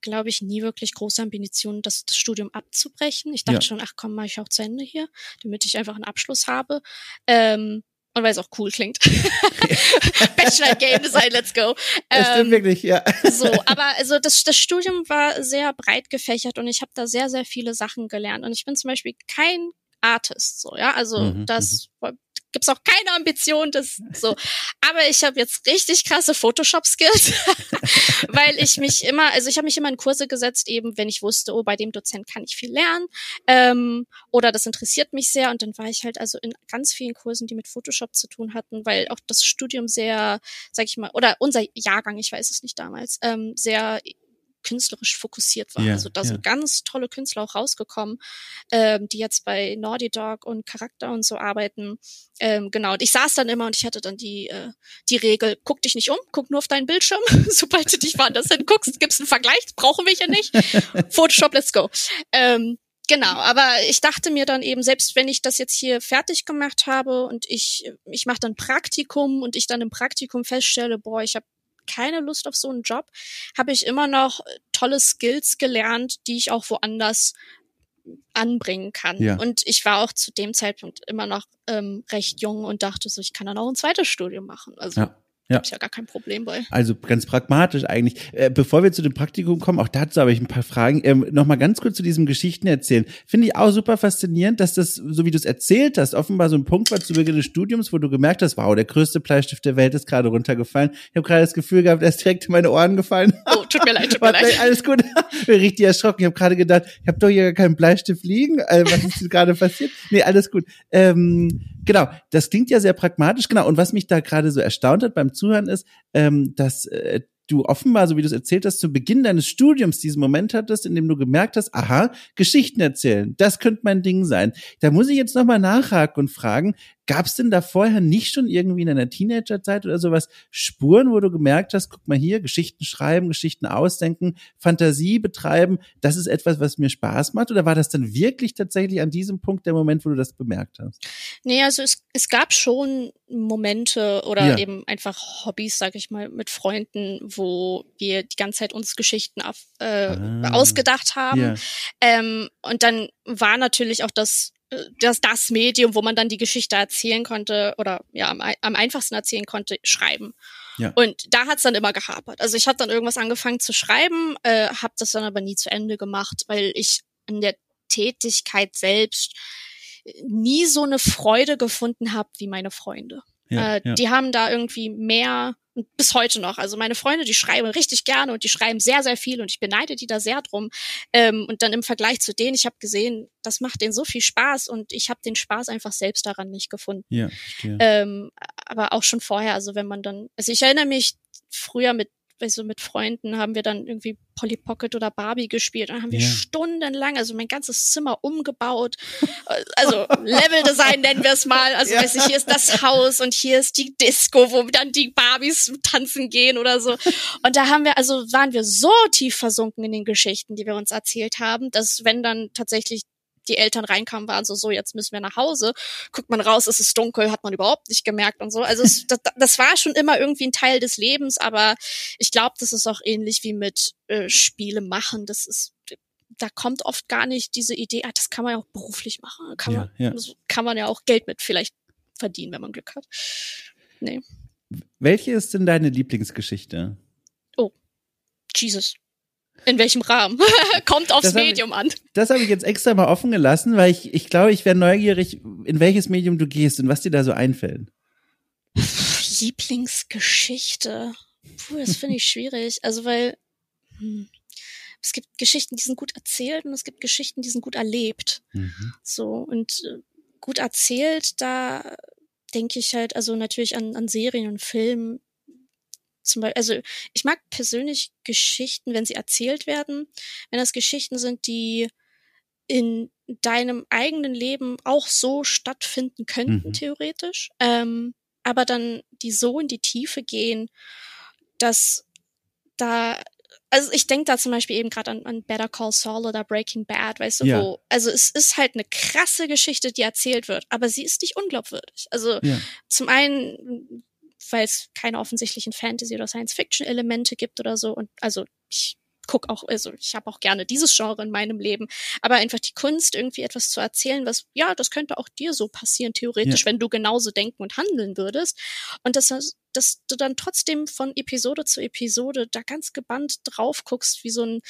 glaube ich, nie wirklich große Ambitionen, das, das Studium abzubrechen. Ich dachte ja. schon, ach komm, mach ich auch zu Ende hier, damit ich einfach einen Abschluss habe. Ähm, und weil es auch cool klingt. Bachelor Game Design, let's go. Das stimmt ähm, wirklich, ja. so, aber also das, das Studium war sehr breit gefächert und ich habe da sehr, sehr viele Sachen gelernt. Und ich bin zum Beispiel kein Artist, so, ja. Also mhm, das mhm gibt's auch keine Ambition, das so. Aber ich habe jetzt richtig krasse Photoshop-Skills, weil ich mich immer, also ich habe mich immer in Kurse gesetzt, eben wenn ich wusste, oh, bei dem Dozent kann ich viel lernen ähm, oder das interessiert mich sehr. Und dann war ich halt also in ganz vielen Kursen, die mit Photoshop zu tun hatten, weil auch das Studium sehr, sag ich mal, oder unser Jahrgang, ich weiß es nicht damals, ähm, sehr künstlerisch fokussiert war. Ja, also da ja. sind ganz tolle Künstler auch rausgekommen, ähm, die jetzt bei Naughty Dog und Charakter und so arbeiten. Ähm, genau, und ich saß dann immer und ich hatte dann die, äh, die Regel, guck dich nicht um, guck nur auf deinen Bildschirm. Sobald du dich woanders hinguckst, gibt's einen Vergleich, brauchen wir hier nicht. Photoshop, let's go. Ähm, Genau, aber ich dachte mir dann eben, selbst wenn ich das jetzt hier fertig gemacht habe und ich, ich mache dann Praktikum und ich dann im Praktikum feststelle, boah, ich habe keine Lust auf so einen Job, habe ich immer noch tolle Skills gelernt, die ich auch woanders anbringen kann. Ja. Und ich war auch zu dem Zeitpunkt immer noch ähm, recht jung und dachte so, ich kann dann auch ein zweites Studium machen. Also ja. Ja. Hab ich ja gar kein Problem bei. Also ganz pragmatisch eigentlich. Äh, bevor wir zu dem Praktikum kommen, auch dazu habe ich ein paar Fragen. Ähm, Nochmal ganz kurz zu diesem Geschichten erzählen. Finde ich auch super faszinierend, dass das, so wie du es erzählt hast, offenbar so ein Punkt war zu Beginn des Studiums, wo du gemerkt hast, wow, der größte Bleistift der Welt ist gerade runtergefallen. Ich habe gerade das Gefühl gehabt, er ist direkt in meine Ohren gefallen. Oh, tut mir leid, tut mir leid. Alles gut. Ich bin richtig erschrocken. Ich habe gerade gedacht, ich habe doch hier gar keinen Bleistift liegen. Also, was ist gerade passiert? Nee, alles gut. Ähm, Genau, das klingt ja sehr pragmatisch, genau. Und was mich da gerade so erstaunt hat beim Zuhören ist, ähm, dass äh, du offenbar, so wie du es erzählt hast, zu Beginn deines Studiums diesen Moment hattest, in dem du gemerkt hast, aha, Geschichten erzählen, das könnte mein Ding sein. Da muss ich jetzt nochmal nachhaken und fragen, gab es denn da vorher nicht schon irgendwie in deiner Teenagerzeit oder sowas Spuren, wo du gemerkt hast, guck mal hier, Geschichten schreiben, Geschichten ausdenken, Fantasie betreiben, das ist etwas, was mir Spaß macht? Oder war das dann wirklich tatsächlich an diesem Punkt der Moment, wo du das bemerkt hast? Nee, also es, es gab schon Momente oder ja. eben einfach Hobbys, sag ich mal, mit Freunden, wo wir die ganze Zeit uns Geschichten auf, äh, ah. ausgedacht haben. Ja. Ähm, und dann war natürlich auch das das, das Medium, wo man dann die Geschichte erzählen konnte oder ja am, am einfachsten erzählen konnte, schreiben. Ja. Und da hat's dann immer gehapert. Also ich habe dann irgendwas angefangen zu schreiben, äh, habe das dann aber nie zu Ende gemacht, weil ich in der Tätigkeit selbst nie so eine Freude gefunden habe wie meine Freunde. Ja, äh, ja. Die haben da irgendwie mehr bis heute noch. Also meine Freunde, die schreiben richtig gerne und die schreiben sehr, sehr viel und ich beneide die da sehr drum. Ähm, und dann im Vergleich zu denen, ich habe gesehen, das macht denen so viel Spaß und ich habe den Spaß einfach selbst daran nicht gefunden. Ja, ähm, aber auch schon vorher, also wenn man dann, also ich erinnere mich früher mit also mit Freunden haben wir dann irgendwie Polly Pocket oder Barbie gespielt und haben wir stundenlang, also mein ganzes Zimmer umgebaut. Also Leveldesign nennen wir es mal. Also ja. weiß ich, hier ist das Haus und hier ist die Disco, wo dann die Barbies tanzen gehen oder so. Und da haben wir, also waren wir so tief versunken in den Geschichten, die wir uns erzählt haben, dass wenn dann tatsächlich die Eltern reinkamen, waren so, so, jetzt müssen wir nach Hause. Guckt man raus, es ist dunkel, hat man überhaupt nicht gemerkt und so. Also es, das, das war schon immer irgendwie ein Teil des Lebens, aber ich glaube, das ist auch ähnlich wie mit äh, Spiele machen. Das ist da kommt oft gar nicht diese Idee, ah, das kann man ja auch beruflich machen. Kann, ja, man, ja. kann man ja auch Geld mit vielleicht verdienen, wenn man Glück hat. Nee. Welche ist denn deine Lieblingsgeschichte? Oh, Jesus. In welchem Rahmen? Kommt aufs das Medium ich, an. Das habe ich jetzt extra mal offen gelassen, weil ich, ich glaube, ich wäre neugierig, in welches Medium du gehst und was dir da so einfällt. Lieblingsgeschichte. Puh, das finde ich schwierig. Also, weil hm, es gibt Geschichten, die sind gut erzählt und es gibt Geschichten, die sind gut erlebt. Mhm. So, und äh, gut erzählt, da denke ich halt, also natürlich an, an Serien und Filmen. Zum Beispiel, also ich mag persönlich Geschichten, wenn sie erzählt werden, wenn das Geschichten sind, die in deinem eigenen Leben auch so stattfinden könnten, mhm. theoretisch, ähm, aber dann die so in die Tiefe gehen, dass da also ich denke da zum Beispiel eben gerade an, an Better Call Saul oder Breaking Bad, weißt du, ja. wo, also es ist halt eine krasse Geschichte, die erzählt wird, aber sie ist nicht unglaubwürdig. Also ja. zum einen, weil es keine offensichtlichen Fantasy- oder Science-Fiction-Elemente gibt oder so und also ich guck auch, also ich habe auch gerne dieses Genre in meinem Leben, aber einfach die Kunst, irgendwie etwas zu erzählen, was, ja, das könnte auch dir so passieren, theoretisch, ja. wenn du genauso denken und handeln würdest. Und das, dass du dann trotzdem von Episode zu Episode da ganz gebannt drauf guckst, wie so ein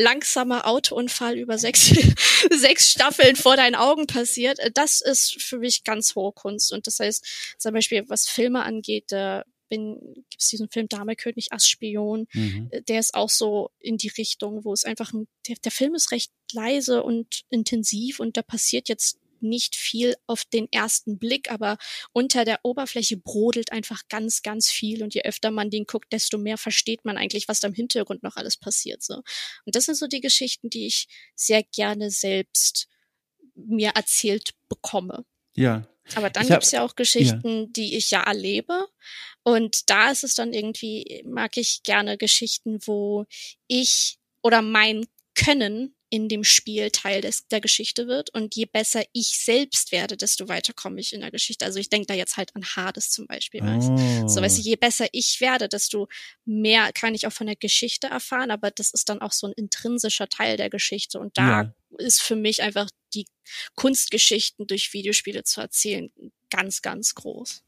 langsamer Autounfall über sechs, sechs Staffeln vor deinen Augen passiert, das ist für mich ganz hohe Kunst. Und das heißt, zum Beispiel, was Filme angeht, da bin, gibt es diesen Film Dame König Ass Spion, mhm. Äh, der ist auch so in die Richtung, wo es einfach ein, der, der Film ist recht leise und intensiv und da passiert jetzt nicht viel auf den ersten Blick, aber unter der Oberfläche brodelt einfach ganz, ganz viel. Und je öfter man den guckt, desto mehr versteht man eigentlich, was da im Hintergrund noch alles passiert. So. Und das sind so die Geschichten, die ich sehr gerne selbst mir erzählt bekomme. Ja. Aber dann hab, gibt's ja auch Geschichten, ja. die ich ja erlebe. Und da ist es dann irgendwie, mag ich gerne Geschichten, wo ich oder mein Können in dem Spiel Teil des, der Geschichte wird. Und je besser ich selbst werde, desto weiter komme ich in der Geschichte. Also ich denke da jetzt halt an Hades zum Beispiel. Oh. So, weißt du, je besser ich werde, desto mehr kann ich auch von der Geschichte erfahren. Aber das ist dann auch so ein intrinsischer Teil der Geschichte. Und da ja. ist für mich einfach die Kunstgeschichten durch Videospiele zu erzählen ganz, ganz groß.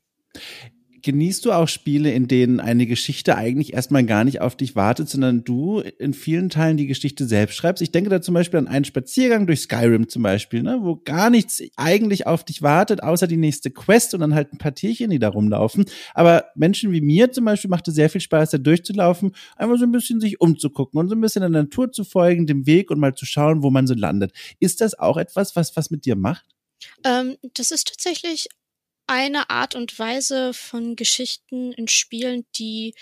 Genießt du auch Spiele, in denen eine Geschichte eigentlich erstmal gar nicht auf dich wartet, sondern du in vielen Teilen die Geschichte selbst schreibst? Ich denke da zum Beispiel an einen Spaziergang durch Skyrim zum Beispiel, ne, wo gar nichts eigentlich auf dich wartet, außer die nächste Quest und dann halt ein paar Tierchen, die da rumlaufen. Aber Menschen wie mir zum Beispiel macht es sehr viel Spaß, da durchzulaufen, einfach so ein bisschen sich umzugucken und so ein bisschen der Natur zu folgen, dem Weg und mal zu schauen, wo man so landet. Ist das auch etwas, was was mit dir macht? Ähm, das ist tatsächlich eine Art und Weise von Geschichten in Spielen, die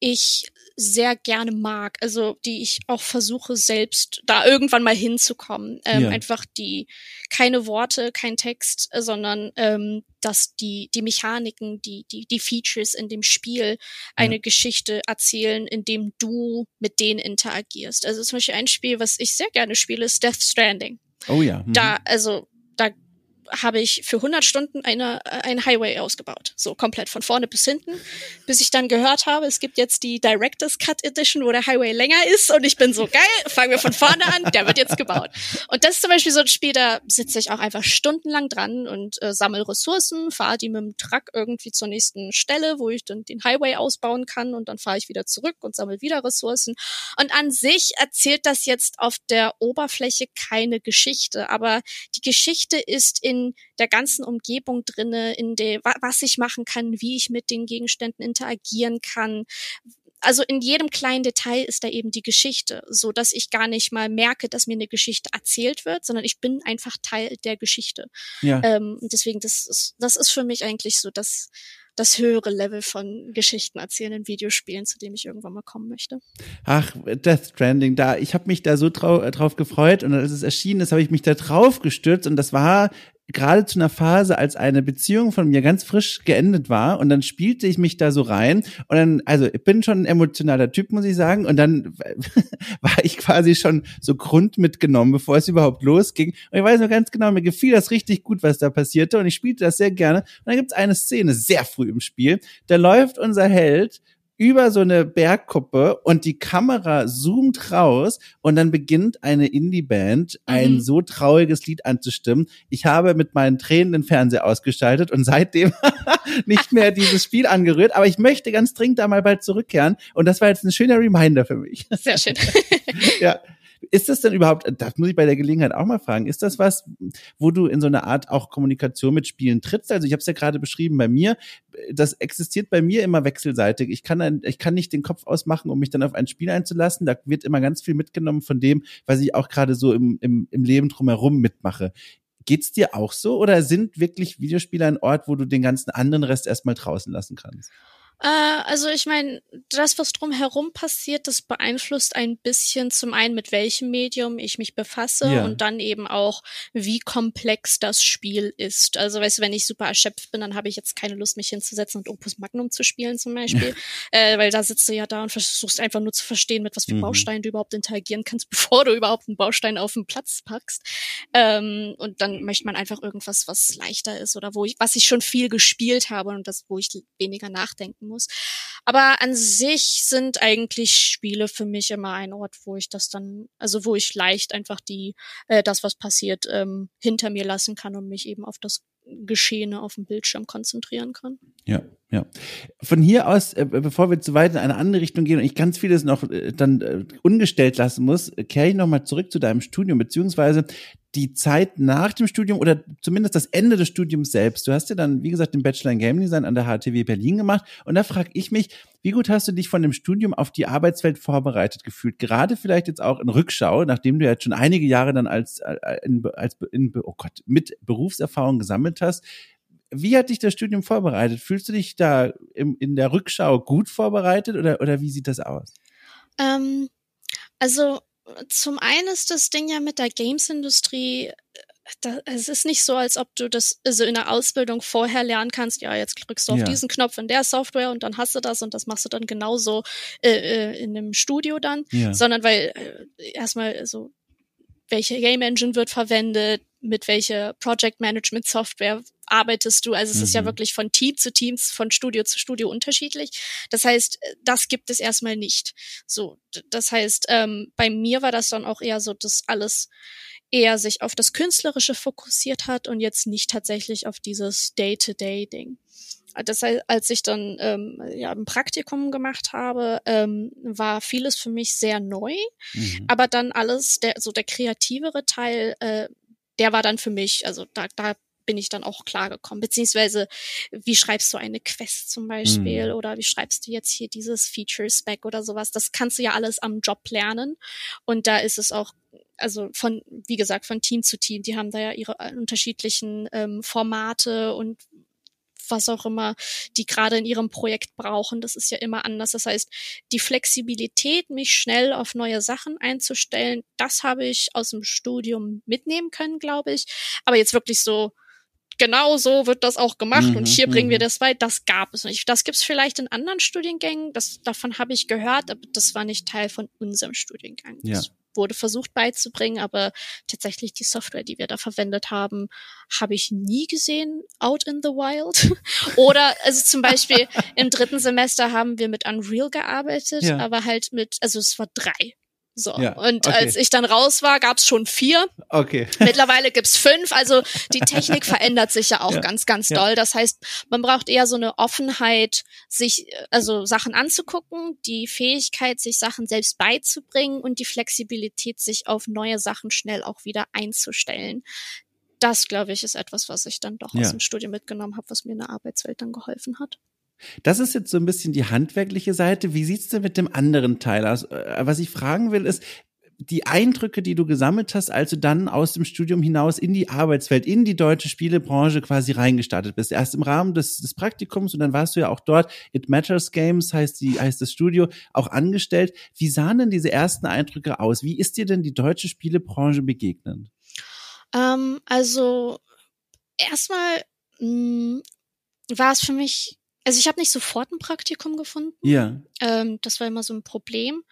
ich sehr gerne mag, also die ich auch versuche selbst da irgendwann mal hinzukommen. Ähm, ja. Einfach die keine Worte, kein Text, sondern ähm, dass die die Mechaniken, die die die Features in dem Spiel eine ja. Geschichte erzählen, indem du mit denen interagierst. Also zum Beispiel ein Spiel, was ich sehr gerne spiele, ist Death Stranding. Oh ja. Mhm. Da also da habe ich für 100 Stunden eine, äh, einen Highway ausgebaut. So komplett von vorne bis hinten. Bis ich dann gehört habe, es gibt jetzt die Director's Cut Edition, wo der Highway länger ist. Und ich bin so geil, fangen wir von vorne an, der wird jetzt gebaut. Und das ist zum Beispiel so ein Spiel, da sitze ich auch einfach stundenlang dran und äh, sammle Ressourcen, fahre die mit dem Truck irgendwie zur nächsten Stelle, wo ich dann den Highway ausbauen kann. Und dann fahre ich wieder zurück und sammle wieder Ressourcen. Und an sich erzählt das jetzt auf der Oberfläche keine Geschichte. Aber die Geschichte ist in in der ganzen Umgebung drinne, in der, was ich machen kann, wie ich mit den Gegenständen interagieren kann. Also in jedem kleinen Detail ist da eben die Geschichte, so dass ich gar nicht mal merke, dass mir eine Geschichte erzählt wird, sondern ich bin einfach Teil der Geschichte. Ja. Ähm, deswegen, das ist, das ist für mich eigentlich so das, das höhere Level von Geschichten erzählen in Videospielen, zu dem ich irgendwann mal kommen möchte. Ach, Death Stranding, da, ich habe mich da so trau drauf gefreut und als es erschienen ist, habe ich mich da drauf gestürzt und das war gerade zu einer Phase, als eine Beziehung von mir ganz frisch geendet war und dann spielte ich mich da so rein und dann, also ich bin schon ein emotionaler Typ, muss ich sagen und dann war ich quasi schon so Grund mitgenommen, bevor es überhaupt losging und ich weiß noch ganz genau, mir gefiel das richtig gut, was da passierte und ich spielte das sehr gerne. Und dann gibt es eine Szene sehr früh im Spiel, da läuft unser Held über so eine Bergkuppe und die Kamera zoomt raus und dann beginnt eine Indie-Band ein mhm. so trauriges Lied anzustimmen. Ich habe mit meinen Tränen den Fernseher ausgeschaltet und seitdem nicht mehr dieses Spiel angerührt, aber ich möchte ganz dringend da mal bald zurückkehren und das war jetzt ein schöner Reminder für mich. Sehr schön. ja. Ist das denn überhaupt, das muss ich bei der Gelegenheit auch mal fragen, ist das was, wo du in so eine Art auch Kommunikation mit Spielen trittst? Also ich habe es ja gerade beschrieben bei mir, das existiert bei mir immer wechselseitig. Ich kann, ein, ich kann nicht den Kopf ausmachen, um mich dann auf ein Spiel einzulassen. Da wird immer ganz viel mitgenommen von dem, was ich auch gerade so im, im, im Leben drumherum mitmache. Geht's dir auch so oder sind wirklich Videospiele ein Ort, wo du den ganzen anderen Rest erstmal draußen lassen kannst? Äh, also ich meine, das, was drumherum passiert, das beeinflusst ein bisschen zum einen, mit welchem Medium ich mich befasse ja. und dann eben auch, wie komplex das Spiel ist. Also weißt du, wenn ich super erschöpft bin, dann habe ich jetzt keine Lust, mich hinzusetzen und Opus Magnum zu spielen zum Beispiel, äh, weil da sitzt du ja da und versuchst einfach nur zu verstehen, mit was für mhm. Bausteinen du überhaupt interagieren kannst, bevor du überhaupt einen Baustein auf den Platz packst. Ähm, und dann möchte man einfach irgendwas, was leichter ist oder wo ich, was ich schon viel gespielt habe und das, wo ich weniger nachdenken muss. Aber an sich sind eigentlich Spiele für mich immer ein Ort, wo ich das dann, also wo ich leicht einfach die, äh, das, was passiert, ähm, hinter mir lassen kann und mich eben auf das Geschehene auf dem Bildschirm konzentrieren kann. Ja, ja. Von hier aus, äh, bevor wir zu weit in eine andere Richtung gehen und ich ganz vieles noch äh, dann äh, ungestellt lassen muss, kehre ich nochmal zurück zu deinem Studium, beziehungsweise die Zeit nach dem Studium oder zumindest das Ende des Studiums selbst. Du hast ja dann, wie gesagt, den Bachelor in Game Design an der HTW Berlin gemacht. Und da frage ich mich, wie gut hast du dich von dem Studium auf die Arbeitswelt vorbereitet gefühlt? Gerade vielleicht jetzt auch in Rückschau, nachdem du jetzt schon einige Jahre dann als, äh, als in, oh Gott, mit Berufserfahrung gesammelt hast. Wie hat dich das Studium vorbereitet? Fühlst du dich da im, in der Rückschau gut vorbereitet oder, oder wie sieht das aus? Ähm, also zum einen ist das Ding ja mit der Games-Industrie, äh, es ist nicht so, als ob du das also in der Ausbildung vorher lernen kannst, ja, jetzt drückst du auf ja. diesen Knopf in der Software und dann hast du das und das machst du dann genauso äh, äh in einem Studio dann, ja. sondern weil äh, erstmal so welche Game Engine wird verwendet, mit welcher Project Management Software arbeitest du. Also es mhm. ist ja mhm. wirklich von Team zu Team, von Studio zu Studio unterschiedlich. Das heißt, das gibt es erstmal nicht. So, das heißt, ähm, bei mir war das dann auch eher so, dass alles eher sich auf das Künstlerische fokussiert hat und jetzt nicht tatsächlich auf dieses Day-to-Day-Ding. Das heißt, als ich dann ähm, ja, ein Praktikum gemacht habe, ähm, war vieles für mich sehr neu, mhm. aber dann alles, der, so der kreativere Teil, äh, der war dann für mich, also da, da bin ich dann auch klargekommen. Beziehungsweise, wie schreibst du eine Quest zum Beispiel? Mhm. Oder wie schreibst du jetzt hier dieses Feature-Spec oder sowas? Das kannst du ja alles am Job lernen. Und da ist es auch also von, wie gesagt, von Team zu Team, die haben da ja ihre äh, unterschiedlichen ähm, Formate und was auch immer die gerade in ihrem Projekt brauchen. Das ist ja immer anders. Das heißt, die Flexibilität, mich schnell auf neue Sachen einzustellen, das habe ich aus dem Studium mitnehmen können, glaube ich. Aber jetzt wirklich so, genau so wird das auch gemacht mhm, und hier bringen wir mhm. das weit. Das gab es nicht. Das gibt's vielleicht in anderen Studiengängen. Das, davon habe ich gehört, aber das war nicht Teil von unserem Studiengang. Ja. Das wurde versucht beizubringen, aber tatsächlich die Software, die wir da verwendet haben, habe ich nie gesehen out in the wild. Oder also zum Beispiel im dritten Semester haben wir mit Unreal gearbeitet, ja. aber halt mit, also es war drei. So. Ja, und okay. als ich dann raus war, gab's schon vier. Okay. Mittlerweile gibt's fünf. Also die Technik verändert sich ja auch ja. ganz, ganz doll. Das heißt, man braucht eher so eine Offenheit, sich, also Sachen anzugucken, die Fähigkeit, sich Sachen selbst beizubringen und die Flexibilität, sich auf neue Sachen schnell auch wieder einzustellen. Das, glaube ich, ist etwas, was ich dann doch ja. aus dem Studium mitgenommen habe, was mir in der Arbeitswelt dann geholfen hat. Das ist jetzt so ein bisschen die handwerkliche Seite. Wie sieht's denn mit dem anderen Teil aus? Äh, was ich fragen will, ist, die Eindrücke, die du gesammelt hast, als du dann aus dem Studium hinaus in die Arbeitswelt, in die deutsche Spielebranche quasi reingestartet bist. Erst im Rahmen des, des Praktikums und dann warst du ja auch dort. It Matters Games heißt die, heißt das Studio, auch angestellt. Wie sahen denn diese ersten Eindrücke aus? Wie ist dir denn die deutsche Spielebranche begegnet? Ähm, also erstmal hm, war es für mich, also ich habe nicht sofort ein Praktikum gefunden. Ja. Ähm, das war immer so ein Problem.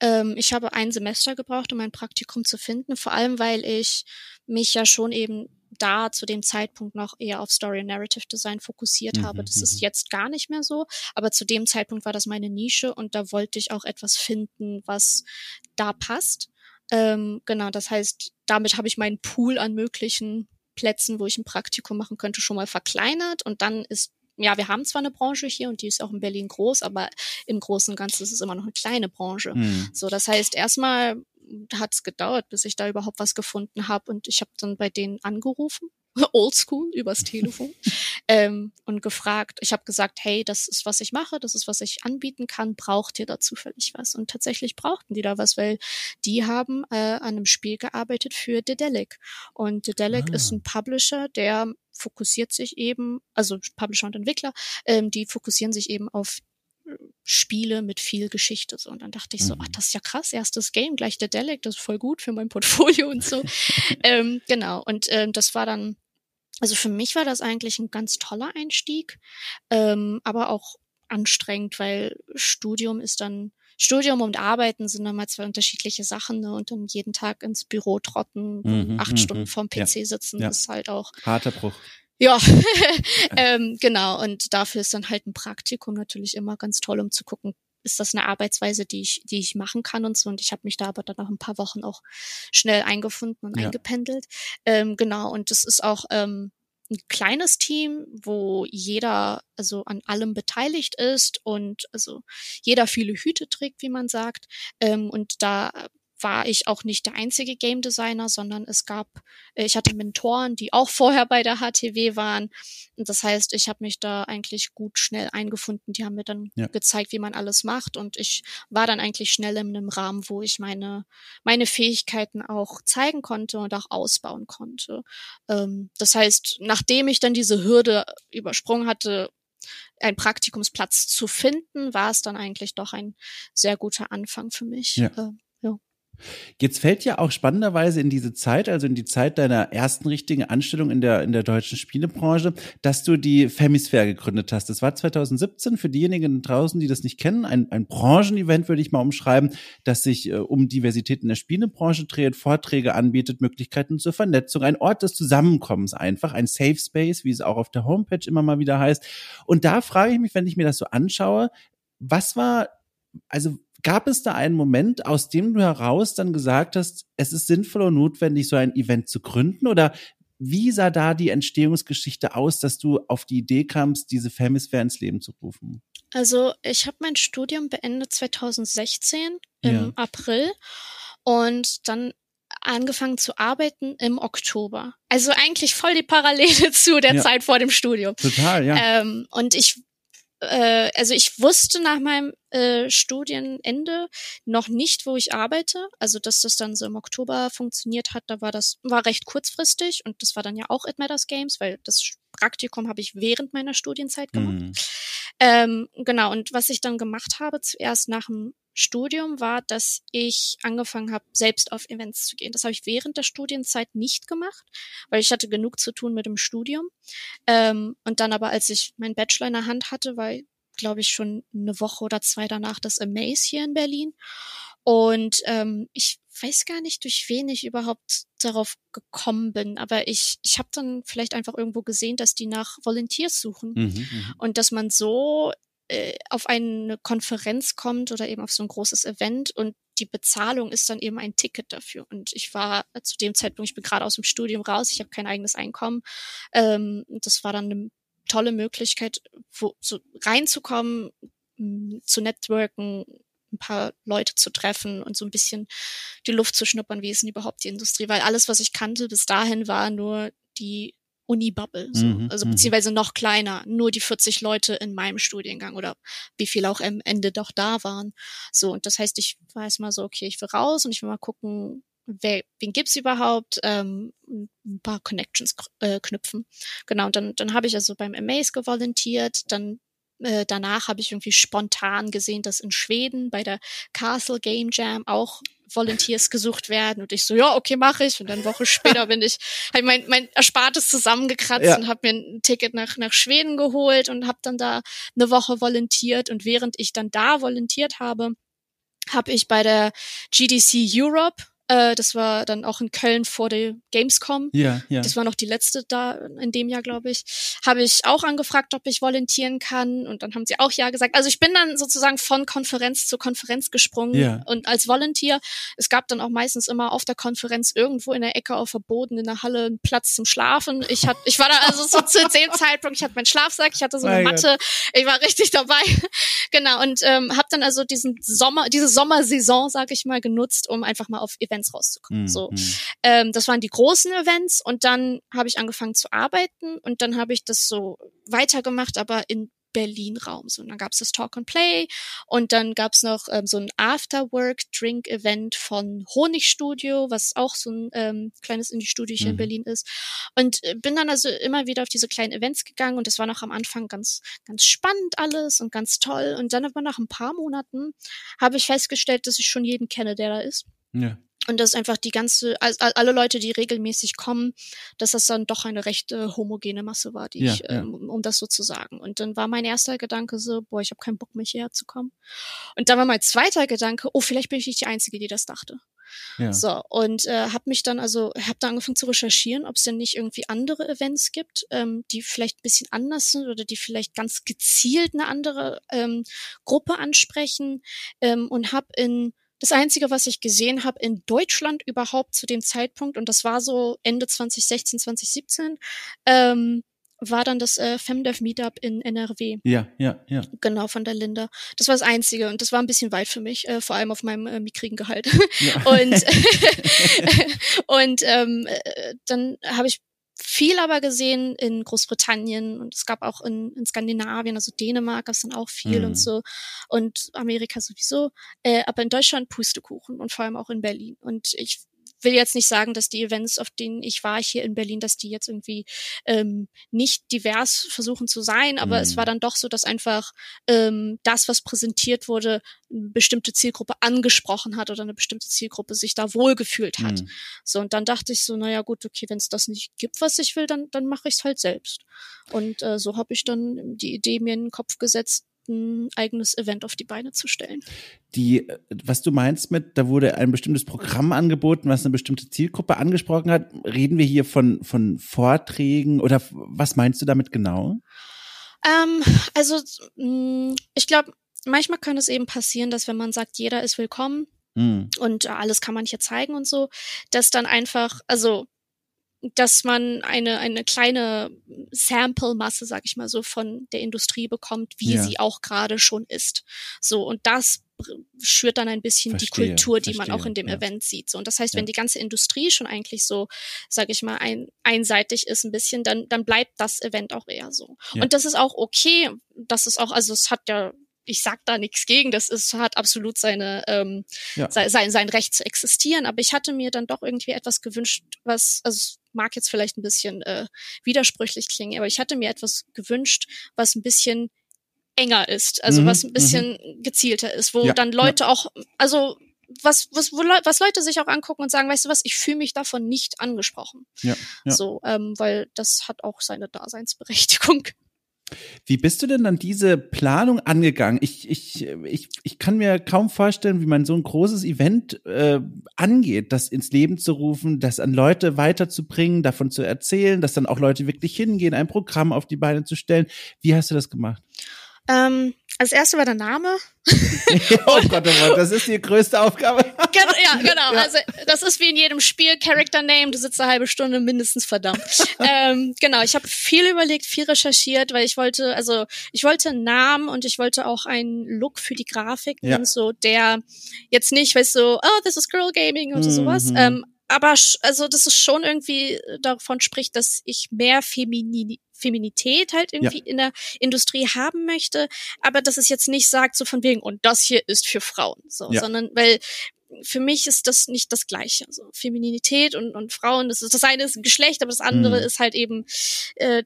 Ähm, ich habe ein Semester gebraucht, um ein Praktikum zu finden, vor allem weil ich mich ja schon eben da zu dem Zeitpunkt noch eher auf Story und Narrative Design fokussiert mhm, habe. Das ist mhm. jetzt gar nicht mehr so, aber zu dem Zeitpunkt war das meine Nische und da wollte ich auch etwas finden, was da passt. Ähm, genau, das heißt, damit habe ich meinen Pool an möglichen Plätzen, wo ich ein Praktikum machen könnte, schon mal verkleinert und dann ist ja, wir haben zwar eine Branche hier und die ist auch in Berlin groß, aber im Großen und Ganzen ist es immer noch eine kleine Branche. Mhm. So, das heißt, erstmal hat es gedauert, bis ich da überhaupt was gefunden habe. Und ich habe dann bei denen angerufen, oldschool, übers Telefon, ähm, und gefragt. Ich habe gesagt, hey, das ist, was ich mache, das ist, was ich anbieten kann. Braucht ihr da zufällig was? Und tatsächlich brauchten die da was, weil die haben äh, an einem Spiel gearbeitet für Dedelic. Und Dedelic ah. ist ein Publisher, der fokussiert sich eben, also Publisher und Entwickler, ähm, die fokussieren sich eben auf Spiele mit viel Geschichte. So. Und dann dachte ich so, mhm. ach, das ist ja krass, erstes Game, gleich der Delic, das ist voll gut für mein Portfolio und so. ähm, genau. Und ähm, das war dann, also für mich war das eigentlich ein ganz toller Einstieg, ähm, aber auch anstrengend, weil Studium ist dann, Studium und Arbeiten sind dann mal zwei unterschiedliche Sachen ne? und dann jeden Tag ins Büro trotten, mhm, acht mhm, Stunden vorm PC sitzen, ist halt auch. Harter Bruch. Ja, ähm, genau. Und dafür ist dann halt ein Praktikum natürlich immer ganz toll, um zu gucken, ist das eine Arbeitsweise, die ich, die ich machen kann und so. Und ich habe mich da aber dann nach ein paar Wochen auch schnell eingefunden und ja. eingependelt. Ähm, genau. Und das ist auch ähm, ein kleines Team, wo jeder also an allem beteiligt ist und also jeder viele Hüte trägt, wie man sagt. Ähm, und da war ich auch nicht der einzige Game Designer, sondern es gab, äh, ich hatte Mentoren, die auch vorher bei der HTW waren. Und das heißt, ich habe mich da eigentlich gut schnell eingefunden. Die haben mir dann ja. gezeigt, wie man alles macht. Und ich war dann eigentlich schnell in einem Rahmen, wo ich meine, meine Fähigkeiten auch zeigen konnte und auch ausbauen konnte. Ähm, das heißt, nachdem ich dann diese Hürde übersprungen hatte, ein Praktikumsplatz zu finden, war es dann eigentlich doch ein sehr guter Anfang für mich. Ja. Äh, Jetzt fällt ja auch spannenderweise in diese Zeit, also in die Zeit deiner ersten richtigen Anstellung in der, in der deutschen Spielebranche, dass du die Femisphere gegründet hast. Das war 2017 für diejenigen draußen, die das nicht kennen, ein, ein Branchenevent, würde ich mal umschreiben, das sich äh, um Diversität in der Spielebranche dreht, Vorträge anbietet, Möglichkeiten zur Vernetzung, ein Ort des Zusammenkommens einfach, ein Safe Space, wie es auch auf der Homepage immer mal wieder heißt. Und da frage ich mich, wenn ich mir das so anschaue, was war also gab es da einen Moment, aus dem du heraus dann gesagt hast, es ist sinnvoll und notwendig, so ein Event zu gründen? Oder wie sah da die Entstehungsgeschichte aus, dass du auf die Idee kamst, diese Femisphere ins Leben zu rufen? Also ich habe mein Studium beendet 2016 im ja. April und dann angefangen zu arbeiten im Oktober. Also eigentlich voll die Parallele zu der ja. Zeit vor dem Studium. Total, ja. Ähm, und ich äh, also ich wusste nach meinem äh, Studienende noch nicht, wo ich arbeite. Also dass das dann so im Oktober funktioniert hat, da war das war recht kurzfristig und das war dann ja auch It Matters Games, weil das Praktikum habe ich während meiner Studienzeit gemacht. Mhm. Ähm, genau, und was ich dann gemacht habe, zuerst nach dem Studium war, dass ich angefangen habe, selbst auf Events zu gehen. Das habe ich während der Studienzeit nicht gemacht, weil ich hatte genug zu tun mit dem Studium. Ähm, und dann aber, als ich meinen Bachelor in der Hand hatte, war, glaube ich, schon eine Woche oder zwei danach das Amaze hier in Berlin. Und ähm, ich weiß gar nicht, durch wen ich überhaupt darauf gekommen bin, aber ich, ich habe dann vielleicht einfach irgendwo gesehen, dass die nach Volunteers suchen mhm, mhm. und dass man so äh, auf eine Konferenz kommt oder eben auf so ein großes Event und die Bezahlung ist dann eben ein Ticket dafür. Und ich war zu dem Zeitpunkt, ich bin gerade aus dem Studium raus, ich habe kein eigenes Einkommen. Ähm, das war dann eine tolle Möglichkeit, wo, so reinzukommen, zu networken, ein paar Leute zu treffen und so ein bisschen die Luft zu schnuppern, wie ist denn überhaupt die Industrie, weil alles, was ich kannte bis dahin, war nur die Uni-Bubble, so. Mhm, also mhm. beziehungsweise noch kleiner, nur die 40 Leute in meinem Studiengang oder wie viel auch am Ende doch da waren. So, und das heißt, ich weiß mal so, okay, ich will raus und ich will mal gucken, wer, wen gibt's überhaupt, ähm, ein paar Connections äh, knüpfen. Genau, und dann, dann habe ich also beim Amaze gevolontiert, dann äh, danach habe ich irgendwie spontan gesehen, dass in Schweden bei der Castle Game Jam auch Volunteers gesucht werden und ich so, ja, okay, mache ich. Und dann Woche später bin ich, habe mein, mein Erspartes zusammengekratzt ja. und habe mir ein Ticket nach, nach Schweden geholt und habe dann da eine Woche volontiert. Und während ich dann da volontiert habe, habe ich bei der GDC Europe äh, das war dann auch in Köln vor der Gamescom. Ja, ja. Das war noch die letzte da in dem Jahr, glaube ich. Habe ich auch angefragt, ob ich volontieren kann. Und dann haben sie auch ja gesagt. Also ich bin dann sozusagen von Konferenz zu Konferenz gesprungen ja. und als Volunteer. Es gab dann auch meistens immer auf der Konferenz irgendwo in der Ecke auf Verboten in der Halle einen Platz zum Schlafen. Ich hatte, ich war da also so zu dem Zeitpunkt, ich hatte meinen Schlafsack, ich hatte so eine Matte, ich war richtig dabei. genau. Und ähm, habe dann also diesen Sommer, diese Sommersaison, sag ich mal, genutzt, um einfach mal auf Events Events rauszukommen. Mm, so, mm. Ähm, das waren die großen Events und dann habe ich angefangen zu arbeiten und dann habe ich das so weitergemacht, aber in Berlin-Raum. So, und dann gab es das Talk and Play und dann gab es noch ähm, so ein After-Work-Drink-Event von Honigstudio, was auch so ein ähm, kleines Indie-Studio hier mhm. in Berlin ist. Und äh, bin dann also immer wieder auf diese kleinen Events gegangen und das war noch am Anfang ganz, ganz spannend alles und ganz toll. Und dann aber nach ein paar Monaten habe ich festgestellt, dass ich schon jeden kenne, der da ist. Ja. Und dass einfach die ganze, alle Leute, die regelmäßig kommen, dass das dann doch eine recht äh, homogene Masse war, die ja, ich, ähm, ja. um das so zu sagen. Und dann war mein erster Gedanke so, boah, ich habe keinen Bock mehr hierher zu kommen. Und dann war mein zweiter Gedanke, oh, vielleicht bin ich nicht die Einzige, die das dachte. Ja. So, und äh, habe mich dann also, habe da angefangen zu recherchieren, ob es denn nicht irgendwie andere Events gibt, ähm, die vielleicht ein bisschen anders sind oder die vielleicht ganz gezielt eine andere ähm, Gruppe ansprechen ähm, und habe in das Einzige, was ich gesehen habe in Deutschland überhaupt zu dem Zeitpunkt, und das war so Ende 2016, 2017, ähm, war dann das äh, FemDev Meetup in NRW. Ja, ja, ja. Genau, von der Linda. Das war das Einzige und das war ein bisschen weit für mich, äh, vor allem auf meinem äh, mickrigen Gehalt. Ja. und und ähm, äh, dann habe ich viel aber gesehen in Großbritannien und es gab auch in, in Skandinavien, also Dänemark gab es dann auch viel mhm. und so und Amerika sowieso, äh, aber in Deutschland Pustekuchen und vor allem auch in Berlin. Und ich will jetzt nicht sagen, dass die Events, auf denen ich war hier in Berlin, dass die jetzt irgendwie ähm, nicht divers versuchen zu sein, aber mhm. es war dann doch so, dass einfach ähm, das, was präsentiert wurde, eine bestimmte Zielgruppe angesprochen hat oder eine bestimmte Zielgruppe sich da wohlgefühlt hat. Mhm. So, und dann dachte ich so, naja gut, okay, wenn es das nicht gibt, was ich will, dann, dann mache ich es halt selbst. Und äh, so habe ich dann die Idee mir in den Kopf gesetzt, ein eigenes Event auf die Beine zu stellen. Die, was du meinst mit, da wurde ein bestimmtes Programm angeboten, was eine bestimmte Zielgruppe angesprochen hat. Reden wir hier von, von Vorträgen oder was meinst du damit genau? Ähm, also, mm, ich glaube, manchmal kann es eben passieren, dass wenn man sagt, jeder ist willkommen, mhm. und alles kann man hier zeigen und so, dass dann einfach, also dass man eine, eine kleine Sample-Masse, sag ich mal so, von der Industrie bekommt, wie ja. sie auch gerade schon ist. So, und das schürt dann ein bisschen verstehe, die Kultur, die verstehe, man auch in dem ja. Event sieht. So, und das heißt, wenn die ganze Industrie schon eigentlich so, sag ich mal, ein, einseitig ist ein bisschen, dann, dann bleibt das Event auch eher so. Und das ist auch okay. Das ist auch, also es hat ja ich sag da nichts gegen, das ist, hat absolut seine, ähm, ja. sein, sein Recht zu existieren. Aber ich hatte mir dann doch irgendwie etwas gewünscht, was, also mag jetzt vielleicht ein bisschen äh, widersprüchlich klingen, aber ich hatte mir etwas gewünscht, was ein bisschen enger ist, also mhm, was ein bisschen mhm. gezielter ist, wo ja, dann Leute ja. auch, also was, was, wo was Leute sich auch angucken und sagen, weißt du was, ich fühle mich davon nicht angesprochen. Ja, ja. So, ähm, weil das hat auch seine Daseinsberechtigung. Wie bist du denn dann diese Planung angegangen? Ich, ich, ich, ich kann mir kaum vorstellen, wie man so ein großes Event äh, angeht, das ins Leben zu rufen, das an Leute weiterzubringen, davon zu erzählen, dass dann auch Leute wirklich hingehen, ein Programm auf die Beine zu stellen. Wie hast du das gemacht? Ähm, als erste war der Name. oh Gott, oh Gott, das ist die größte Aufgabe. ja, genau. Ja. Also das ist wie in jedem Spiel Character Name. Du sitzt eine halbe Stunde mindestens verdammt. ähm, genau, ich habe viel überlegt, viel recherchiert, weil ich wollte, also ich wollte einen Namen und ich wollte auch einen Look für die Grafik, ja. so der jetzt nicht, weißt du, oh, this is Girl Gaming oder mhm. sowas. Ähm, aber also das ist schon irgendwie davon spricht, dass ich mehr Feminin Feminität halt irgendwie ja. in der Industrie haben möchte, aber dass es jetzt nicht sagt so von wegen und das hier ist für Frauen, so, ja. sondern weil für mich ist das nicht das Gleiche. Also Femininität und, und Frauen, das ist das eine ist ein Geschlecht, aber das andere mhm. ist halt eben äh,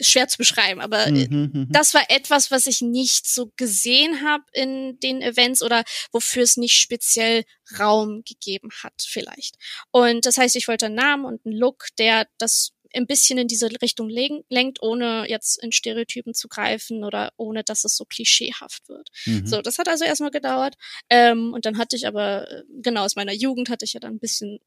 schwer zu beschreiben, aber mhm, mhm, mhm, das war etwas, was ich nicht so gesehen habe in den Events oder wofür es nicht speziell Raum gegeben hat, vielleicht. Und das heißt, ich wollte einen Namen und einen Look, der das ein bisschen in diese Richtung lenkt, ohne jetzt in Stereotypen zu greifen oder ohne, dass es so klischeehaft wird. Mhm. So, das hat also erstmal gedauert. Ähm, und dann hatte ich aber, äh, genau aus meiner Jugend hatte ich ja dann ein bisschen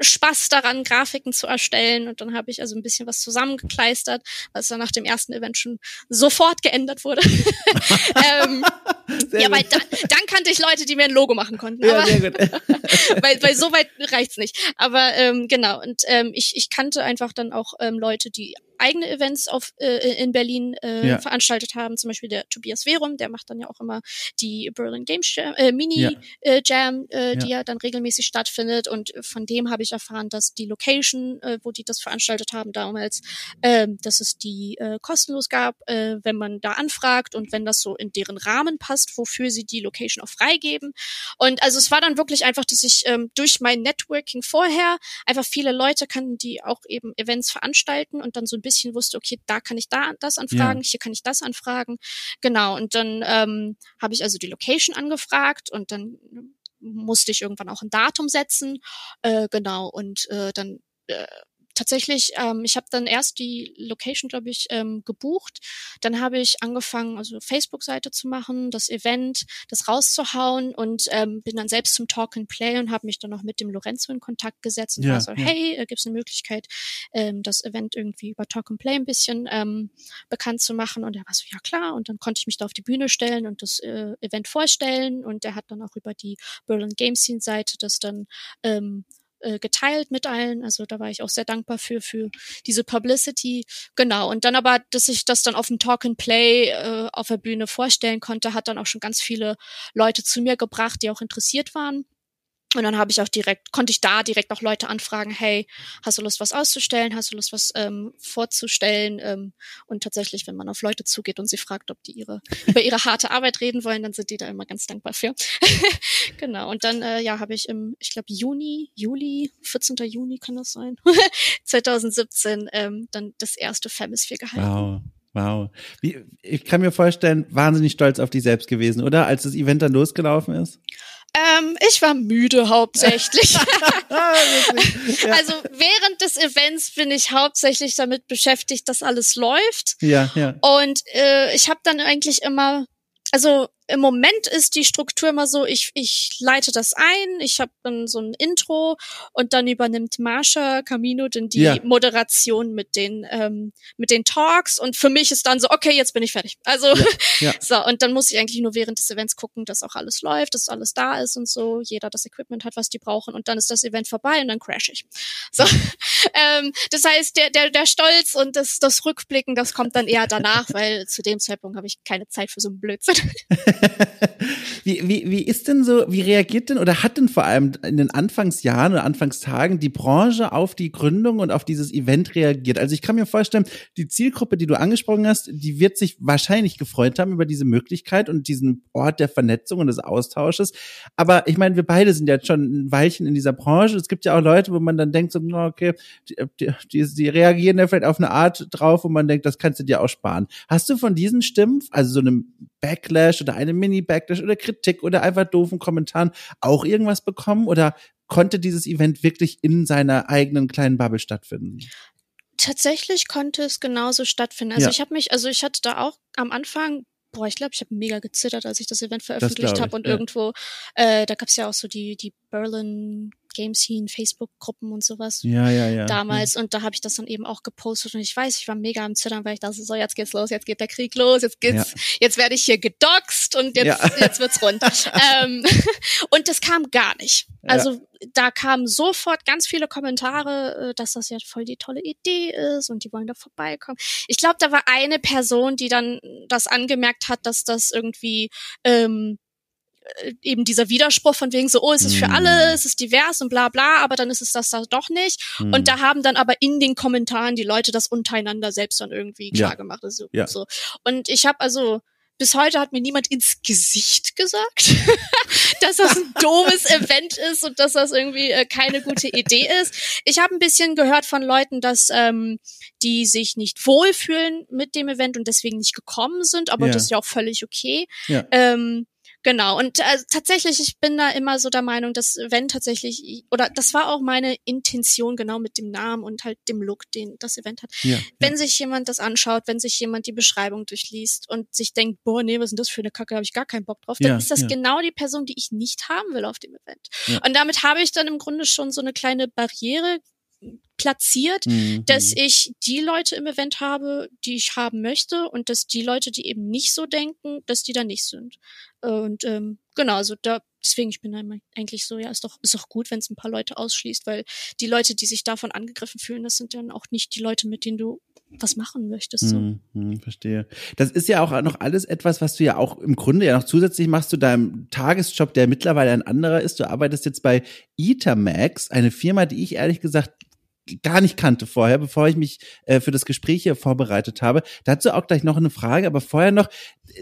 Spaß daran, Grafiken zu erstellen. Und dann habe ich also ein bisschen was zusammengekleistert, was dann nach dem ersten Event schon sofort geändert wurde. ähm, ja, weil da, dann kannte ich Leute, die mir ein Logo machen konnten. Aber, ja, sehr gut. weil, weil so weit reicht's nicht. Aber ähm, genau, und ähm, ich, ich kannte einfach dann auch ähm, Leute, die eigene Events auf, äh, in Berlin äh, ja. veranstaltet haben. Zum Beispiel der Tobias Verum, der macht dann ja auch immer die Berlin Games Jam, äh, Mini ja. äh, Jam, äh, die ja dann regelmäßig stattfindet. Und von dem habe ich erfahren, dass die Location, äh, wo die das veranstaltet haben damals, äh, dass es die äh, kostenlos gab, äh, wenn man da anfragt und wenn das so in deren Rahmen passt, wofür sie die Location auch freigeben. Und also es war dann wirklich einfach, dass ich ähm, durch mein Networking vorher einfach viele Leute kannten, die auch eben Events veranstalten und dann so ein bisschen wusste, okay, da kann ich da das anfragen, ja. hier kann ich das anfragen. Genau. Und dann ähm, habe ich also die Location angefragt und dann musste ich irgendwann auch ein Datum setzen. Äh, genau. Und äh, dann äh, tatsächlich, ähm, ich habe dann erst die Location, glaube ich, ähm, gebucht. Dann habe ich angefangen, also Facebook-Seite zu machen, das Event, das rauszuhauen und ähm, bin dann selbst zum Talk and Play und habe mich dann noch mit dem Lorenzo in Kontakt gesetzt und ja, war so, ja. hey, äh, gibt es eine Möglichkeit, ähm, das Event irgendwie über Talk and Play ein bisschen ähm, bekannt zu machen? Und er war so, ja klar. Und dann konnte ich mich da auf die Bühne stellen und das äh, Event vorstellen. Und er hat dann auch über die Berlin Game Scene Seite das dann ähm, äh, geteilt mit allen. Also da war ich auch sehr dankbar für, für diese Publicity. Genau. Und dann aber, dass ich das dann auf dem Talk and Play äh, auf der Bühne vorstellen konnte, hat dann auch schon ganz viele Leute zu mir gebracht, die auch interessiert waren. Und dann habe ich auch direkt, konnte ich da direkt auch Leute anfragen, hey, hast du Lust, was auszustellen? Hast du Lust, was ähm, vorzustellen? Ähm, und tatsächlich, wenn man auf Leute zugeht und sie fragt, ob die ihre über ihre harte Arbeit reden wollen, dann sind die da immer ganz dankbar für. genau. Und dann, äh, ja, habe ich im, ich glaube, Juni, Juli, 14. Juni kann das sein, 2017 ähm, dann das erste Femisphere gehalten. Wow. Wow. Wie, ich kann mir vorstellen, wahnsinnig stolz auf dich selbst gewesen, oder? Als das Event dann losgelaufen ist? Ähm, ich war müde hauptsächlich. Also während des Events bin ich hauptsächlich damit beschäftigt, dass alles läuft. Ja, ja. Und äh, ich habe dann eigentlich immer, also im Moment ist die Struktur immer so, ich, ich leite das ein, ich habe dann so ein Intro und dann übernimmt Marsha Camino dann die ja. Moderation mit den ähm, mit den Talks und für mich ist dann so, okay, jetzt bin ich fertig. Also ja, ja. so und dann muss ich eigentlich nur während des Events gucken, dass auch alles läuft, dass alles da ist und so, jeder das Equipment hat, was die brauchen und dann ist das Event vorbei und dann crash ich. So, ähm, das heißt, der der der Stolz und das das Rückblicken, das kommt dann eher danach, weil zu dem Zeitpunkt habe ich keine Zeit für so einen Blödsinn. wie, wie, wie ist denn so, wie reagiert denn oder hat denn vor allem in den Anfangsjahren oder Anfangstagen die Branche auf die Gründung und auf dieses Event reagiert? Also ich kann mir vorstellen, die Zielgruppe, die du angesprochen hast, die wird sich wahrscheinlich gefreut haben über diese Möglichkeit und diesen Ort der Vernetzung und des Austausches. Aber ich meine, wir beide sind ja schon ein Weilchen in dieser Branche. Es gibt ja auch Leute, wo man dann denkt, so, okay, die, die, die reagieren ja vielleicht auf eine Art drauf, wo man denkt, das kannst du dir auch sparen. Hast du von diesen Stimmen, also so einem Backlash oder eine Mini-Backlash oder Kritik oder einfach doofen Kommentaren auch irgendwas bekommen? Oder konnte dieses Event wirklich in seiner eigenen kleinen Bubble stattfinden? Tatsächlich konnte es genauso stattfinden. Also ja. ich habe mich, also ich hatte da auch am Anfang boah, ich glaube, ich habe mega gezittert, als ich das Event veröffentlicht habe und ja. irgendwo, äh, da gab's ja auch so die die Berlin Game Scene, Facebook-Gruppen und sowas. Ja, ja, ja. Damals. Und da habe ich das dann eben auch gepostet und ich weiß, ich war mega am Zittern, weil ich dachte, so, jetzt geht's los, jetzt geht der Krieg los, jetzt geht's, ja. jetzt werde ich hier gedoxt und jetzt, ja. jetzt wird's rund. ähm, und das kam gar nicht. Also ja. da kamen sofort ganz viele Kommentare, äh, dass das ja voll die tolle Idee ist und die wollen da vorbeikommen. Ich glaube, da war eine Person, die dann das angemerkt hat, dass das irgendwie ähm, äh, eben dieser Widerspruch von wegen so, oh, es ist für alle, mm. es ist divers und bla bla, aber dann ist es das da doch nicht. Mm. Und da haben dann aber in den Kommentaren die Leute das untereinander selbst dann irgendwie klar ja. gemacht. Also, ja. so. Und ich habe also bis heute hat mir niemand ins Gesicht gesagt, dass das ein doofes Event ist und dass das irgendwie äh, keine gute Idee ist. Ich habe ein bisschen gehört von Leuten, dass ähm, die sich nicht wohlfühlen mit dem Event und deswegen nicht gekommen sind, aber ja. das ist ja auch völlig okay. Ja. Ähm, Genau, und äh, tatsächlich, ich bin da immer so der Meinung, dass wenn tatsächlich, oder das war auch meine Intention genau mit dem Namen und halt dem Look, den das Event hat. Ja, wenn ja. sich jemand das anschaut, wenn sich jemand die Beschreibung durchliest und sich denkt, boah, nee, was ist denn das für eine Kacke, habe ich gar keinen Bock drauf, dann ja, ist das genau die Person, die ich nicht haben will auf dem Event. Und damit habe ich dann im Grunde schon so eine kleine Barriere platziert, mhm. dass ich die Leute im Event habe, die ich haben möchte und dass die Leute, die eben nicht so denken, dass die da nicht sind. Und ähm, genau, also da deswegen ich bin eigentlich so, ja, ist doch ist doch gut, wenn es ein paar Leute ausschließt, weil die Leute, die sich davon angegriffen fühlen, das sind dann auch nicht die Leute, mit denen du was machen möchtest. So. Hm, hm, verstehe. Das ist ja auch noch alles etwas, was du ja auch im Grunde ja noch zusätzlich machst zu deinem Tagesjob, der mittlerweile ein anderer ist. Du arbeitest jetzt bei Ethermax, eine Firma, die ich ehrlich gesagt gar nicht kannte vorher, bevor ich mich äh, für das Gespräch hier vorbereitet habe. Dazu auch gleich noch eine Frage, aber vorher noch,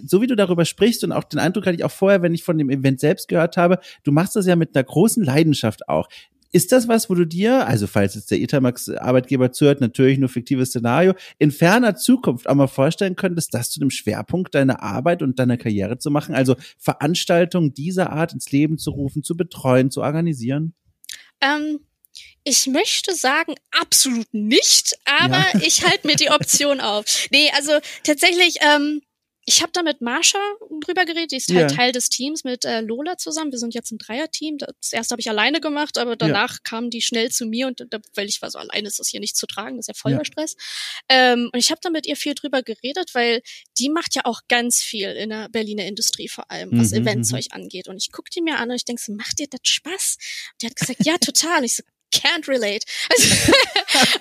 so wie du darüber sprichst und auch den Eindruck hatte ich auch vorher, wenn ich von dem Event selbst gehört habe, du machst das ja mit einer großen Leidenschaft auch. Ist das was, wo du dir, also falls jetzt der Etamax-Arbeitgeber zuhört, natürlich nur fiktives Szenario, in ferner Zukunft auch mal vorstellen könntest, das zu dem Schwerpunkt deiner Arbeit und deiner Karriere zu machen? Also Veranstaltungen dieser Art ins Leben zu rufen, zu betreuen, zu organisieren? Ähm, ich möchte sagen, absolut nicht, aber ja. ich halte mir die Option auf. Nee, also tatsächlich, ähm, ich habe da mit Marsha drüber geredet, die ist halt ja. Teil des Teams mit äh, Lola zusammen. Wir sind jetzt ein Dreier-Team. Das erste habe ich alleine gemacht, aber danach ja. kamen die schnell zu mir und da, weil ich war so, alleine ist das hier nicht zu tragen, das ist ja voller ja. Stress. Ähm, und ich habe da mit ihr viel drüber geredet, weil die macht ja auch ganz viel in der Berliner Industrie vor allem, was mhm, Eventzeug mhm. angeht. Und ich guck die mir an und ich denk so, macht dir das Spaß? Und die hat gesagt, ja, total. ich so, can't relate. Also,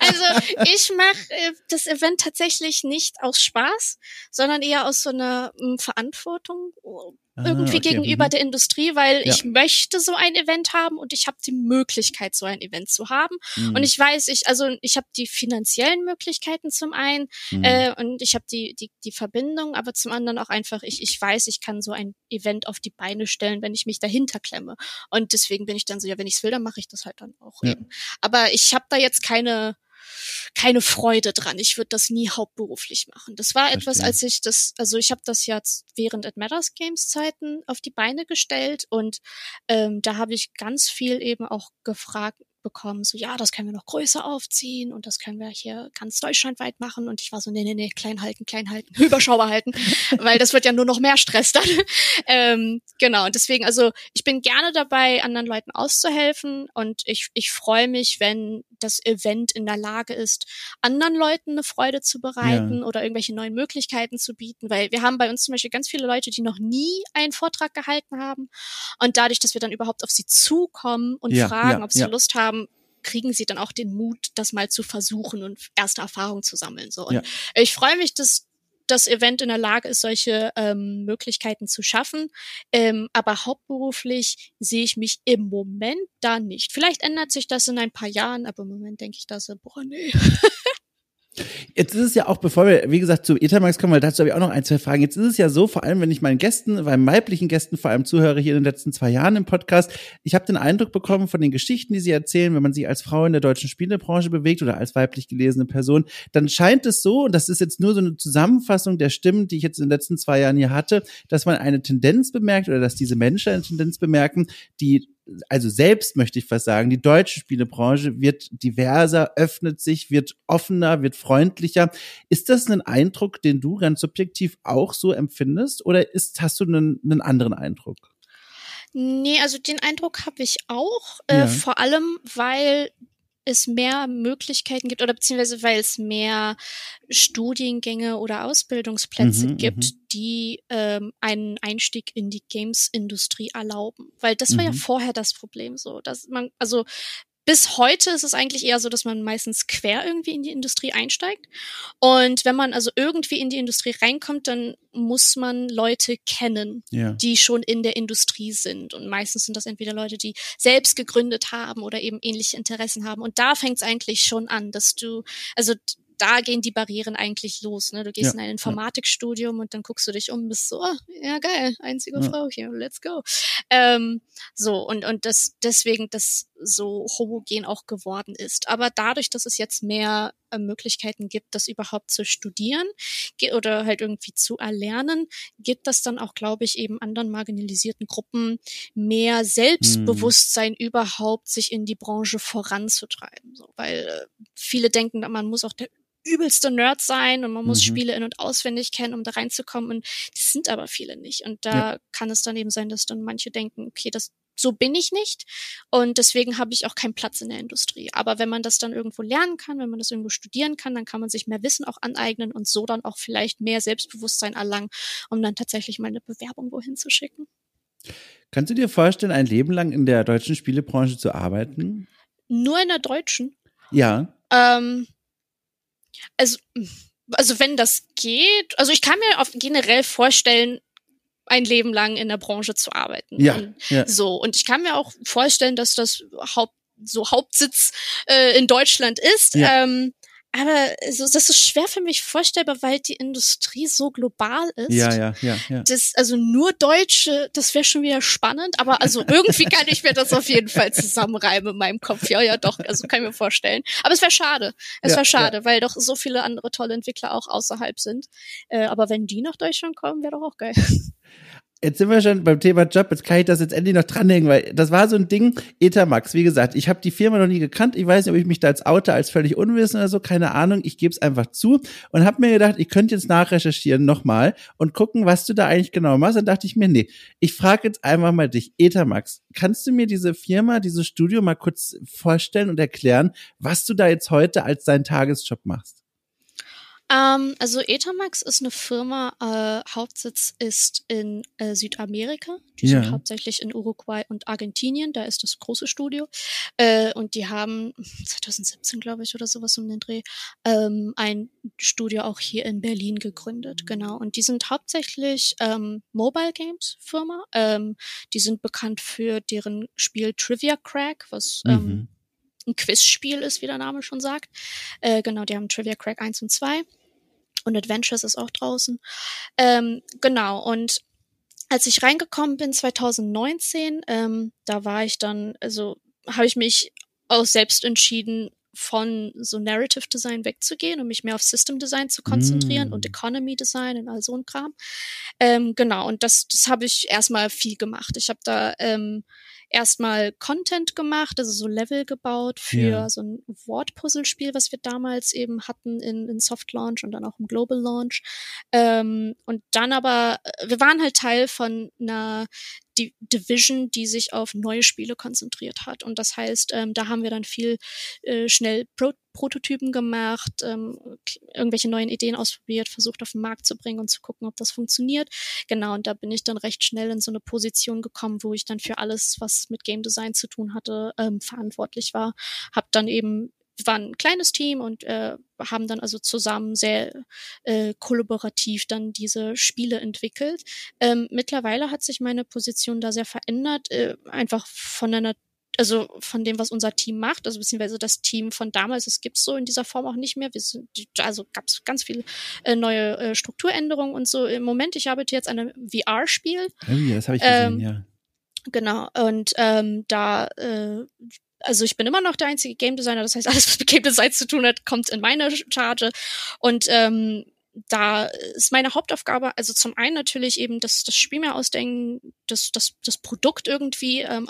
also ich mache äh, das Event tatsächlich nicht aus Spaß, sondern eher aus so einer m, Verantwortung irgendwie okay. gegenüber mhm. der Industrie, weil ja. ich möchte so ein Event haben und ich habe die Möglichkeit, so ein Event zu haben. Mhm. Und ich weiß, ich also ich habe die finanziellen Möglichkeiten zum einen mhm. äh, und ich habe die, die die Verbindung, aber zum anderen auch einfach ich ich weiß, ich kann so ein Event auf die Beine stellen, wenn ich mich dahinter klemme. Und deswegen bin ich dann so, ja, wenn ich will, dann mache ich das halt dann auch ja. eben. Aber ich habe da jetzt keine keine Freude dran. Ich würde das nie hauptberuflich machen. Das war etwas, als ich das, also ich habe das jetzt während It Matters Games Zeiten auf die Beine gestellt und ähm, da habe ich ganz viel eben auch gefragt, bekommen, so ja, das können wir noch größer aufziehen und das können wir hier ganz deutschlandweit machen. Und ich war so, nee, nee, nee, klein halten, klein halten, überschaubar halten, weil das wird ja nur noch mehr Stress dann. ähm, genau, und deswegen, also ich bin gerne dabei, anderen Leuten auszuhelfen und ich, ich freue mich, wenn das Event in der Lage ist, anderen Leuten eine Freude zu bereiten ja. oder irgendwelche neuen Möglichkeiten zu bieten, weil wir haben bei uns zum Beispiel ganz viele Leute, die noch nie einen Vortrag gehalten haben und dadurch, dass wir dann überhaupt auf sie zukommen und ja, fragen, ja, ob sie Lust haben, kriegen sie dann auch den Mut, das mal zu versuchen und erste Erfahrungen zu sammeln. So. Und ja. ich freue mich, dass das Event in der Lage ist, solche ähm, Möglichkeiten zu schaffen. Ähm, aber hauptberuflich sehe ich mich im Moment da nicht. Vielleicht ändert sich das in ein paar Jahren, aber im Moment denke ich da so, boah, nee. Jetzt ist es ja auch, bevor wir, wie gesagt, zu Ethermax kommen, weil dazu habe ich auch noch ein, zwei Fragen. Jetzt ist es ja so, vor allem, wenn ich meinen Gästen, meinen weiblichen Gästen vor allem zuhöre hier in den letzten zwei Jahren im Podcast, ich habe den Eindruck bekommen von den Geschichten, die sie erzählen, wenn man sich als Frau in der deutschen Spielebranche bewegt oder als weiblich gelesene Person, dann scheint es so, und das ist jetzt nur so eine Zusammenfassung der Stimmen, die ich jetzt in den letzten zwei Jahren hier hatte, dass man eine Tendenz bemerkt oder dass diese Menschen eine Tendenz bemerken, die also selbst möchte ich fast sagen, die deutsche Spielebranche wird diverser, öffnet sich, wird offener, wird freundlicher. Ist das ein Eindruck, den du ganz subjektiv auch so empfindest oder ist, hast du einen, einen anderen Eindruck? Nee, also den Eindruck habe ich auch, äh, ja. vor allem, weil es mehr Möglichkeiten gibt oder beziehungsweise weil es mehr Studiengänge oder Ausbildungsplätze mhm, gibt, mhm. die ähm, einen Einstieg in die Games-Industrie erlauben. Weil das war mhm. ja vorher das Problem so, dass man, also bis heute ist es eigentlich eher so, dass man meistens quer irgendwie in die Industrie einsteigt. Und wenn man also irgendwie in die Industrie reinkommt, dann muss man Leute kennen, ja. die schon in der Industrie sind. Und meistens sind das entweder Leute, die selbst gegründet haben oder eben ähnliche Interessen haben. Und da fängt es eigentlich schon an, dass du, also da gehen die Barrieren eigentlich los. Ne? Du gehst ja, in ein Informatikstudium ja. und dann guckst du dich um, bist so, oh, ja geil, einzige ja. Frau hier, let's go. Ähm, so und und das deswegen das so homogen auch geworden ist. Aber dadurch, dass es jetzt mehr äh, Möglichkeiten gibt, das überhaupt zu studieren oder halt irgendwie zu erlernen, gibt das dann auch, glaube ich, eben anderen marginalisierten Gruppen mehr Selbstbewusstsein hm. überhaupt, sich in die Branche voranzutreiben. So, weil äh, viele denken, man muss auch der übelste Nerd sein und man muss mhm. Spiele in- und auswendig kennen, um da reinzukommen. Und das sind aber viele nicht. Und da ja. kann es dann eben sein, dass dann manche denken, okay, das so bin ich nicht und deswegen habe ich auch keinen Platz in der Industrie. Aber wenn man das dann irgendwo lernen kann, wenn man das irgendwo studieren kann, dann kann man sich mehr Wissen auch aneignen und so dann auch vielleicht mehr Selbstbewusstsein erlangen, um dann tatsächlich mal eine Bewerbung wohin zu schicken. Kannst du dir vorstellen, ein Leben lang in der deutschen Spielebranche zu arbeiten? Nur in der deutschen? Ja. Ähm, also, also wenn das geht, also ich kann mir auf generell vorstellen, ein Leben lang in der Branche zu arbeiten. Ja, und ja. So und ich kann mir auch vorstellen, dass das Haupt so Hauptsitz äh, in Deutschland ist. Ja. Ähm, aber also, das ist schwer für mich vorstellbar, weil die Industrie so global ist. Ja, ja, ja. ja. Das, also nur Deutsche, das wäre schon wieder spannend, aber also irgendwie kann ich mir das auf jeden Fall zusammenreimen in meinem Kopf. Ja, ja, doch, also kann ich mir vorstellen. Aber es wäre schade. Es ja, wäre schade, ja. weil doch so viele andere tolle Entwickler auch außerhalb sind. Äh, aber wenn die nach Deutschland kommen, wäre doch auch geil. Jetzt sind wir schon beim Thema Job, jetzt kann ich das jetzt endlich noch dranhängen, weil das war so ein Ding, Ethermax, wie gesagt, ich habe die Firma noch nie gekannt, ich weiß nicht, ob ich mich da als Autor als völlig unwissend oder so, keine Ahnung, ich gebe es einfach zu und habe mir gedacht, ich könnte jetzt nachrecherchieren nochmal und gucken, was du da eigentlich genau machst. Dann dachte ich mir, nee, ich frage jetzt einfach mal dich, Ethermax, kannst du mir diese Firma, dieses Studio mal kurz vorstellen und erklären, was du da jetzt heute als deinen Tagesjob machst? Ähm, also Ethermax ist eine Firma, äh, Hauptsitz ist in äh, Südamerika. Die ja. sind hauptsächlich in Uruguay und Argentinien, da ist das große Studio. Äh, und die haben 2017, glaube ich, oder sowas um den Dreh, ähm, ein Studio auch hier in Berlin gegründet. Genau. Und die sind hauptsächlich ähm, Mobile Games Firma. Ähm, die sind bekannt für deren Spiel Trivia Crack, was ähm, mhm ein Quizspiel ist, wie der Name schon sagt. Äh, genau, die haben Trivia Crack 1 und 2. Und Adventures ist auch draußen. Ähm, genau, und als ich reingekommen bin 2019, ähm, da war ich dann, also habe ich mich aus selbst entschieden, von so Narrative Design wegzugehen und mich mehr auf System Design zu konzentrieren mm. und Economy Design und all so ein Kram. Ähm, genau, und das, das habe ich erstmal viel gemacht. Ich habe da ähm, erstmal Content gemacht, also so Level gebaut für ja. so ein Wortpuzzlespiel, was wir damals eben hatten in, in Soft Launch und dann auch im Global Launch. Ähm, und dann aber, äh, wir waren halt Teil von einer die Division, die sich auf neue Spiele konzentriert hat. Und das heißt, ähm, da haben wir dann viel äh, schnell Pro Prototypen gemacht, ähm, irgendwelche neuen Ideen ausprobiert, versucht auf den Markt zu bringen und zu gucken, ob das funktioniert. Genau, und da bin ich dann recht schnell in so eine Position gekommen, wo ich dann für alles, was mit Game Design zu tun hatte, ähm, verantwortlich war. Hab dann eben wir waren ein kleines Team und äh, haben dann also zusammen sehr äh, kollaborativ dann diese Spiele entwickelt. Ähm, mittlerweile hat sich meine Position da sehr verändert, äh, einfach von einer also von dem, was unser Team macht, also beziehungsweise das Team von damals, das gibt's so in dieser Form auch nicht mehr. Wir sind, also gab's ganz viele äh, neue äh, Strukturänderungen und so. Im Moment, ich arbeite jetzt an einem VR-Spiel. Oh ja, das habe ich gesehen, ähm, ja. Genau, und ähm, da äh, also ich bin immer noch der einzige Game Designer, das heißt, alles, was mit Game Design zu tun hat, kommt in meine Charge. Und ähm, da ist meine Hauptaufgabe, also zum einen natürlich eben das, das Spiel mehr ausdenken, das, das, das Produkt irgendwie ähm,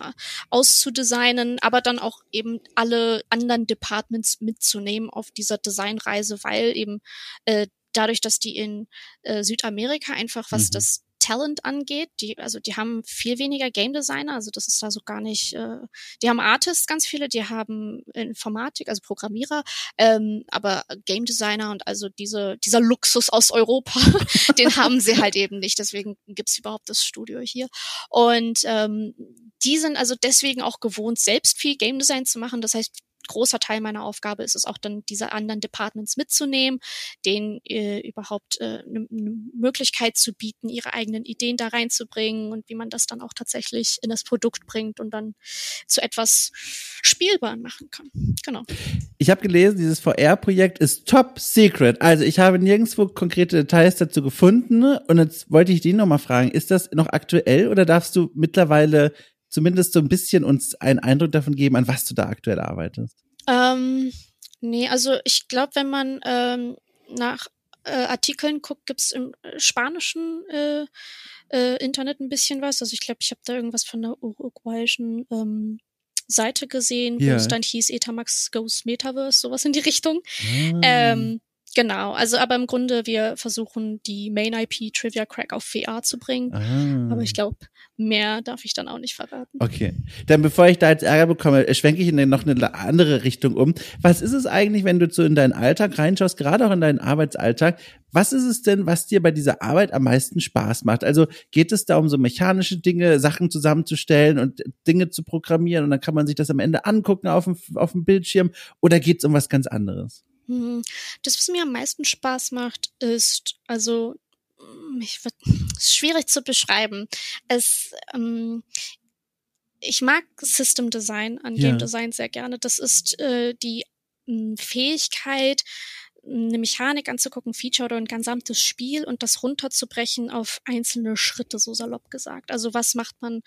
auszudesignen, aber dann auch eben alle anderen Departments mitzunehmen auf dieser Designreise, weil eben äh, dadurch, dass die in äh, Südamerika einfach, was mhm. das Talent angeht, die, also die haben viel weniger Game Designer, also das ist da so gar nicht, äh, die haben Artists ganz viele, die haben Informatik, also Programmierer, ähm, aber Game Designer und also diese, dieser Luxus aus Europa, den haben sie halt eben nicht, deswegen gibt's überhaupt das Studio hier. Und ähm, die sind also deswegen auch gewohnt, selbst viel Game Design zu machen. Das heißt, großer Teil meiner Aufgabe ist es auch dann, diese anderen Departments mitzunehmen, denen äh, überhaupt eine äh, ne, ne Möglichkeit zu bieten, ihre eigenen Ideen da reinzubringen und wie man das dann auch tatsächlich in das Produkt bringt und dann zu etwas spielbar machen kann. Genau. Ich habe gelesen, dieses VR-Projekt ist top secret. Also ich habe nirgendwo konkrete Details dazu gefunden und jetzt wollte ich dich nochmal fragen, ist das noch aktuell oder darfst du mittlerweile zumindest so ein bisschen uns einen Eindruck davon geben, an was du da aktuell arbeitest? Ähm, nee, also ich glaube, wenn man ähm, nach äh, Artikeln guckt, gibt's im spanischen äh, äh, Internet ein bisschen was. Also ich glaube, ich habe da irgendwas von der uruguayischen ähm, Seite gesehen, yeah. wo es dann hieß Etamax Goes Metaverse, sowas in die Richtung. Ah. Ähm, Genau, also aber im Grunde, wir versuchen die Main IP Trivia Crack auf VR zu bringen. Ah. Aber ich glaube, mehr darf ich dann auch nicht verraten. Okay. Dann bevor ich da jetzt Ärger bekomme, schwenke ich in noch eine andere Richtung um. Was ist es eigentlich, wenn du so in deinen Alltag reinschaust, gerade auch in deinen Arbeitsalltag? Was ist es denn, was dir bei dieser Arbeit am meisten Spaß macht? Also geht es da um so mechanische Dinge, Sachen zusammenzustellen und Dinge zu programmieren und dann kann man sich das am Ende angucken auf dem, auf dem Bildschirm oder geht es um was ganz anderes? Hm, das, was mir am meisten Spaß macht, ist, also, hm, ich wird, ist schwierig zu beschreiben. Es, ähm, ich mag System Design an ja. Game Design sehr gerne. Das ist äh, die hm, Fähigkeit, eine Mechanik anzugucken, Feature oder ein gesamtes Spiel und das runterzubrechen auf einzelne Schritte, so salopp gesagt. Also was macht man,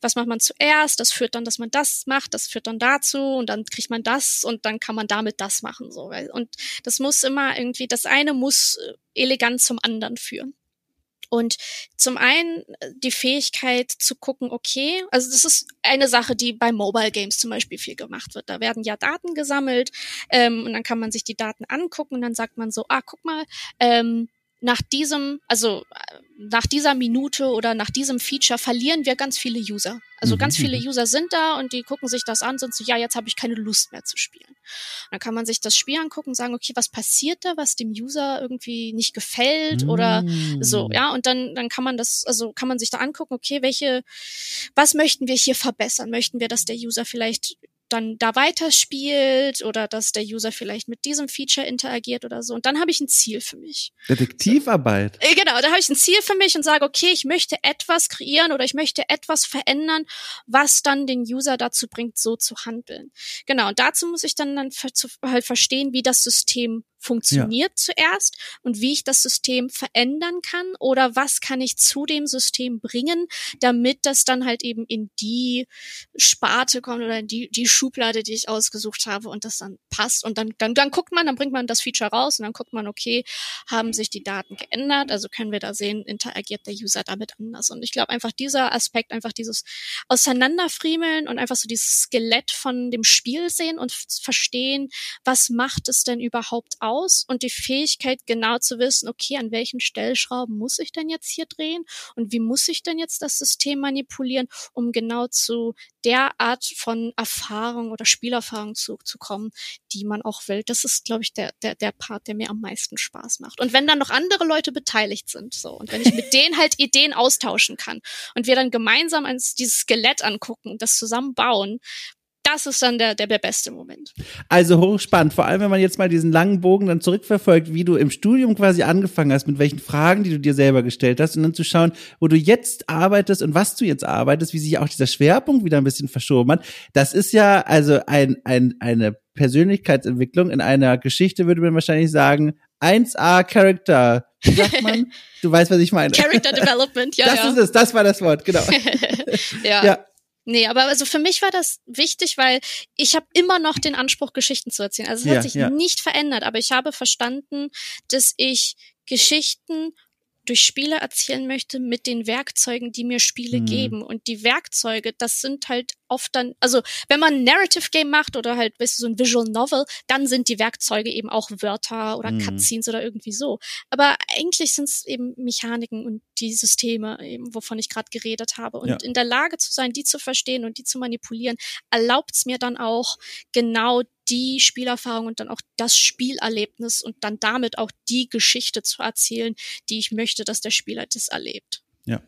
was macht man zuerst? Das führt dann, dass man das macht, das führt dann dazu und dann kriegt man das und dann kann man damit das machen, so. Und das muss immer irgendwie, das eine muss äh, elegant zum anderen führen. Und zum einen äh, die Fähigkeit zu gucken, okay, also das ist eine Sache, die bei Mobile Games zum Beispiel viel gemacht wird. Da werden ja Daten gesammelt ähm, und dann kann man sich die Daten angucken und dann sagt man so, ah, guck mal, ähm, nach diesem, also nach dieser Minute oder nach diesem Feature verlieren wir ganz viele User. Also mhm. ganz viele mhm. User sind da und die gucken sich das an, sind so, ja, jetzt habe ich keine Lust mehr zu spielen. Und dann kann man sich das Spiel angucken und sagen, okay, was passiert da, was dem User irgendwie nicht gefällt mhm. oder so, mm. ja, und dann, dann kann man das, also kann man sich da angucken, okay, welche, was möchten wir hier verbessern? Möchten wir, dass der User vielleicht dann da weiterspielt oder dass der User vielleicht mit diesem Feature interagiert oder so. Und dann habe ich ein Ziel für mich. Detektivarbeit. So. Äh, genau, da habe ich ein Ziel für mich und sage, okay, ich möchte etwas kreieren oder ich möchte etwas verändern, was dann den User dazu bringt, so zu handeln. Genau, und dazu muss ich dann, dann halt verstehen, wie das System funktioniert ja. zuerst und wie ich das System verändern kann oder was kann ich zu dem System bringen, damit das dann halt eben in die Sparte kommt oder in die, die Schublade, die ich ausgesucht habe und das dann passt. Und dann, dann, dann guckt man, dann bringt man das Feature raus und dann guckt man, okay, haben sich die Daten geändert? Also können wir da sehen, interagiert der User damit anders. Und ich glaube einfach dieser Aspekt, einfach dieses Auseinanderfriemeln und einfach so dieses Skelett von dem Spiel sehen und verstehen, was macht es denn überhaupt aus? Aus und die Fähigkeit genau zu wissen, okay, an welchen Stellschrauben muss ich denn jetzt hier drehen und wie muss ich denn jetzt das System manipulieren, um genau zu der Art von Erfahrung oder Spielerfahrung zu, zu kommen, die man auch will. Das ist, glaube ich, der, der, der Part, der mir am meisten Spaß macht. Und wenn dann noch andere Leute beteiligt sind, so, und wenn ich mit denen halt Ideen austauschen kann und wir dann gemeinsam ans, dieses Skelett angucken das zusammenbauen, das ist dann der, der, der beste Moment. Also hochspannend, vor allem wenn man jetzt mal diesen langen Bogen dann zurückverfolgt, wie du im Studium quasi angefangen hast, mit welchen Fragen, die du dir selber gestellt hast und dann zu schauen, wo du jetzt arbeitest und was du jetzt arbeitest, wie sich auch dieser Schwerpunkt wieder ein bisschen verschoben hat. Das ist ja also ein, ein, eine Persönlichkeitsentwicklung in einer Geschichte, würde man wahrscheinlich sagen, 1A Character. Wie sagt man? Du weißt, was ich meine. Character Development, ja. Das ja. ist es, das war das Wort, genau. ja. ja. Nee, aber also für mich war das wichtig, weil ich habe immer noch den Anspruch, Geschichten zu erzählen. Also es ja, hat sich ja. nicht verändert, aber ich habe verstanden, dass ich Geschichten durch Spiele erzählen möchte mit den Werkzeugen, die mir Spiele mhm. geben. Und die Werkzeuge, das sind halt oft dann, also wenn man ein Narrative Game macht oder halt, weißt du, so ein Visual Novel, dann sind die Werkzeuge eben auch Wörter oder mhm. Cutscenes oder irgendwie so. Aber eigentlich sind es eben Mechaniken und die Systeme, eben, wovon ich gerade geredet habe. Und ja. in der Lage zu sein, die zu verstehen und die zu manipulieren, erlaubt es mir dann auch genau die Spielerfahrung und dann auch das Spielerlebnis und dann damit auch die Geschichte zu erzählen, die ich möchte, dass der Spieler das erlebt. Ja.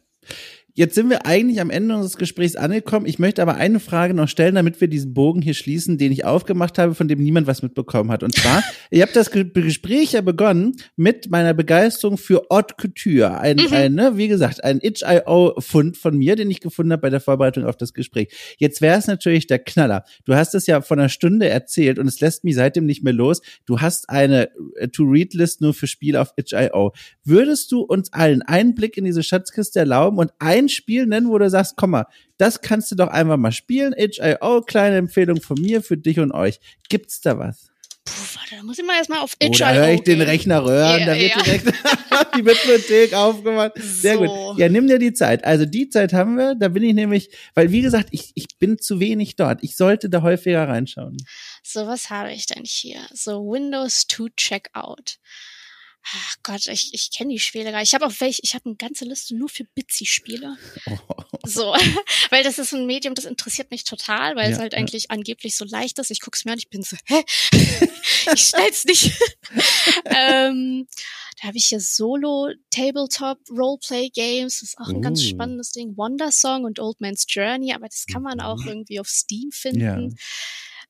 Jetzt sind wir eigentlich am Ende unseres Gesprächs angekommen. Ich möchte aber eine Frage noch stellen, damit wir diesen Bogen hier schließen, den ich aufgemacht habe, von dem niemand was mitbekommen hat. Und zwar, ich habe das Gespräch ja begonnen mit meiner Begeisterung für Haute Couture. Ein, mhm. ein ne, wie gesagt, ein Itch.io-Fund von mir, den ich gefunden habe bei der Vorbereitung auf das Gespräch. Jetzt wäre es natürlich der Knaller. Du hast es ja vor einer Stunde erzählt und es lässt mich seitdem nicht mehr los. Du hast eine äh, To-Read-List nur für Spiele auf Itch.io. Würdest du uns allen einen Blick in diese Schatzkiste erlauben und ein ein Spiel nennen, wo du sagst, komm mal, das kannst du doch einfach mal spielen. HIO, kleine Empfehlung von mir für dich und euch. Gibt's da was? Puh, warte, da muss ich mal erstmal auf HIO. Oh, da höre ich den Rechner röhren, yeah, da wird yeah. direkt die Bibliothek aufgemacht. Sehr so. gut. Ja, nimm dir die Zeit. Also die Zeit haben wir, da bin ich nämlich, weil wie gesagt, ich, ich bin zu wenig dort. Ich sollte da häufiger reinschauen. So, was habe ich denn hier? So, Windows to Checkout. Ach Gott, ich, ich kenne die Spiele gar nicht. Ich habe auch welche, ich habe eine ganze Liste nur für Bitsy-Spiele. Oh. So, weil das ist ein Medium, das interessiert mich total, weil ja, es halt ja. eigentlich angeblich so leicht ist. Ich guck's mir an, ich bin so, hä? ich stell's nicht. ähm, da habe ich hier Solo Tabletop Roleplay Games, das ist auch ein uh. ganz spannendes Ding. Wonder Song und Old Man's Journey, aber das kann man auch mhm. irgendwie auf Steam finden. Ja.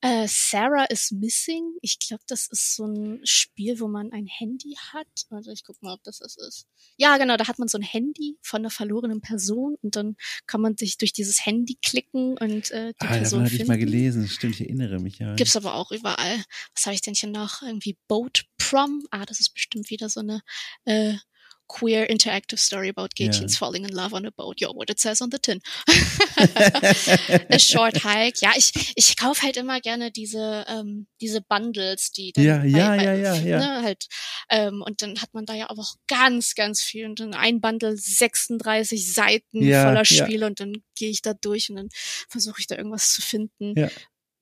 Äh, Sarah is Missing. Ich glaube, das ist so ein Spiel, wo man ein Handy hat. Also ich guck mal, ob das das ist. Ja, genau, da hat man so ein Handy von einer verlorenen Person und dann kann man sich durch dieses Handy klicken und äh, die ah, Person hatte ich mal gelesen. Stimmt, ich erinnere mich ja. Gibt's aber auch überall. Was habe ich denn hier noch? Irgendwie Boat Prom. Ah, das ist bestimmt wieder so eine äh, queer interactive story about gay yeah. teens falling in love on a boat. Yo, what it says on the tin. a short hike. Ja, ich, ich kaufe halt immer gerne diese, ähm, diese Bundles, die dann ja, bei, ja, bei, ja, ja, ja. Ne, halt, ähm, und dann hat man da ja auch ganz, ganz viel. Und dann ein Bundle 36 Seiten ja, voller Spiele ja. und dann gehe ich da durch und dann versuche ich da irgendwas zu finden, ja.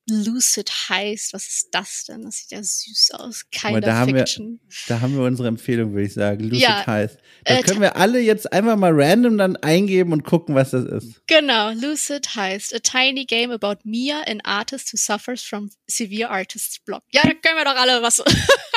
Lucid heißt. Was ist das denn? Das sieht ja süß aus. Keine da Fiction. Haben wir, da haben wir unsere Empfehlung, würde ich sagen. Lucid ja, heißt. Das äh, können wir alle jetzt einfach mal random dann eingeben und gucken, was das ist. Genau. Lucid heißt A Tiny Game About Mia, an Artist who suffers from severe artist's block. Ja, da können wir doch alle was.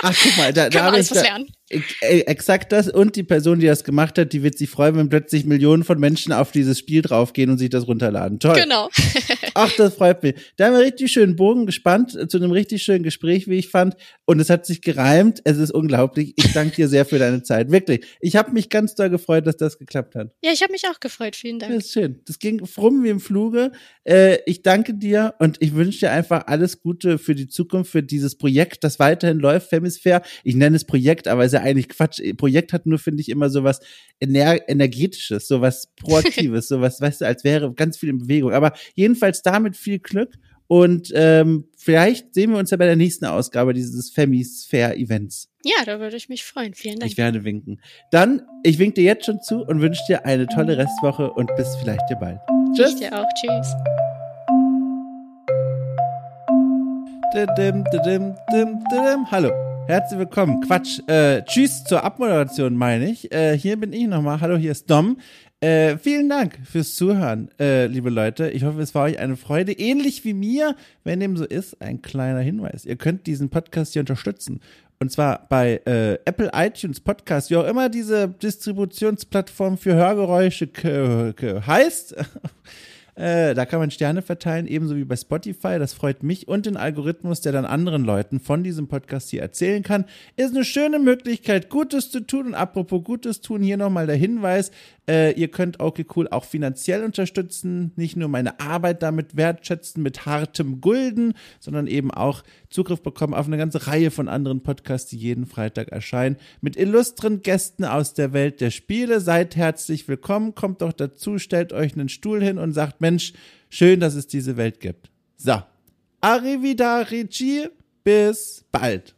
Ach, guck mal, da, da habe ich was lernen. Äh, exakt das und die Person, die das gemacht hat, die wird sich freuen, wenn plötzlich Millionen von Menschen auf dieses Spiel draufgehen und sich das runterladen. Toll. Genau. Ach, das freut mich. Da haben wir richtig schönen Bogen gespannt zu einem richtig schönen Gespräch, wie ich fand. Und es hat sich gereimt. Es ist unglaublich. Ich danke dir sehr für deine Zeit. Wirklich. Ich habe mich ganz doll gefreut, dass das geklappt hat. Ja, ich habe mich auch gefreut. Vielen Dank. Das ist schön. Das ging frum wie im Fluge. Äh, ich danke dir und ich wünsche dir einfach alles Gute für die Zukunft, für dieses Projekt, das weiterhin läuft, Femisphere. Ich nenne es Projekt, aber es ist ja eigentlich Quatsch. Projekt hat nur, finde ich, immer so was Ener energetisches, so was Proaktives, so was, weißt du, als wäre ganz viel in Bewegung. Aber jedenfalls damit viel Glück und ähm, vielleicht sehen wir uns ja bei der nächsten Ausgabe dieses Femisphere Events. Ja, da würde ich mich freuen. Vielen Dank. Ich werde winken. Dann, ich wink dir jetzt schon zu und wünsche dir eine tolle Restwoche und bis vielleicht dir bald. Tschüss. Ich dir auch. Tschüss. Hallo. Herzlich willkommen. Quatsch. Äh, tschüss zur Abmoderation, meine ich. Äh, hier bin ich nochmal. Hallo, hier ist Dom. Äh, vielen Dank fürs Zuhören, äh, liebe Leute. Ich hoffe, es war euch eine Freude. Ähnlich wie mir, wenn dem so ist, ein kleiner Hinweis. Ihr könnt diesen Podcast hier unterstützen. Und zwar bei äh, Apple iTunes Podcast, wie auch immer diese Distributionsplattform für Hörgeräusche heißt. Äh, da kann man Sterne verteilen, ebenso wie bei Spotify. Das freut mich und den Algorithmus, der dann anderen Leuten von diesem Podcast hier erzählen kann. Ist eine schöne Möglichkeit, Gutes zu tun. Und apropos Gutes tun, hier nochmal der Hinweis. Äh, ihr könnt okay cool auch finanziell unterstützen, nicht nur meine Arbeit damit wertschätzen mit hartem Gulden, sondern eben auch Zugriff bekommen auf eine ganze Reihe von anderen Podcasts, die jeden Freitag erscheinen, mit illustren Gästen aus der Welt der Spiele. Seid herzlich willkommen, kommt doch dazu, stellt euch einen Stuhl hin und sagt, Mensch, schön, dass es diese Welt gibt. So, arrivederci, bis bald.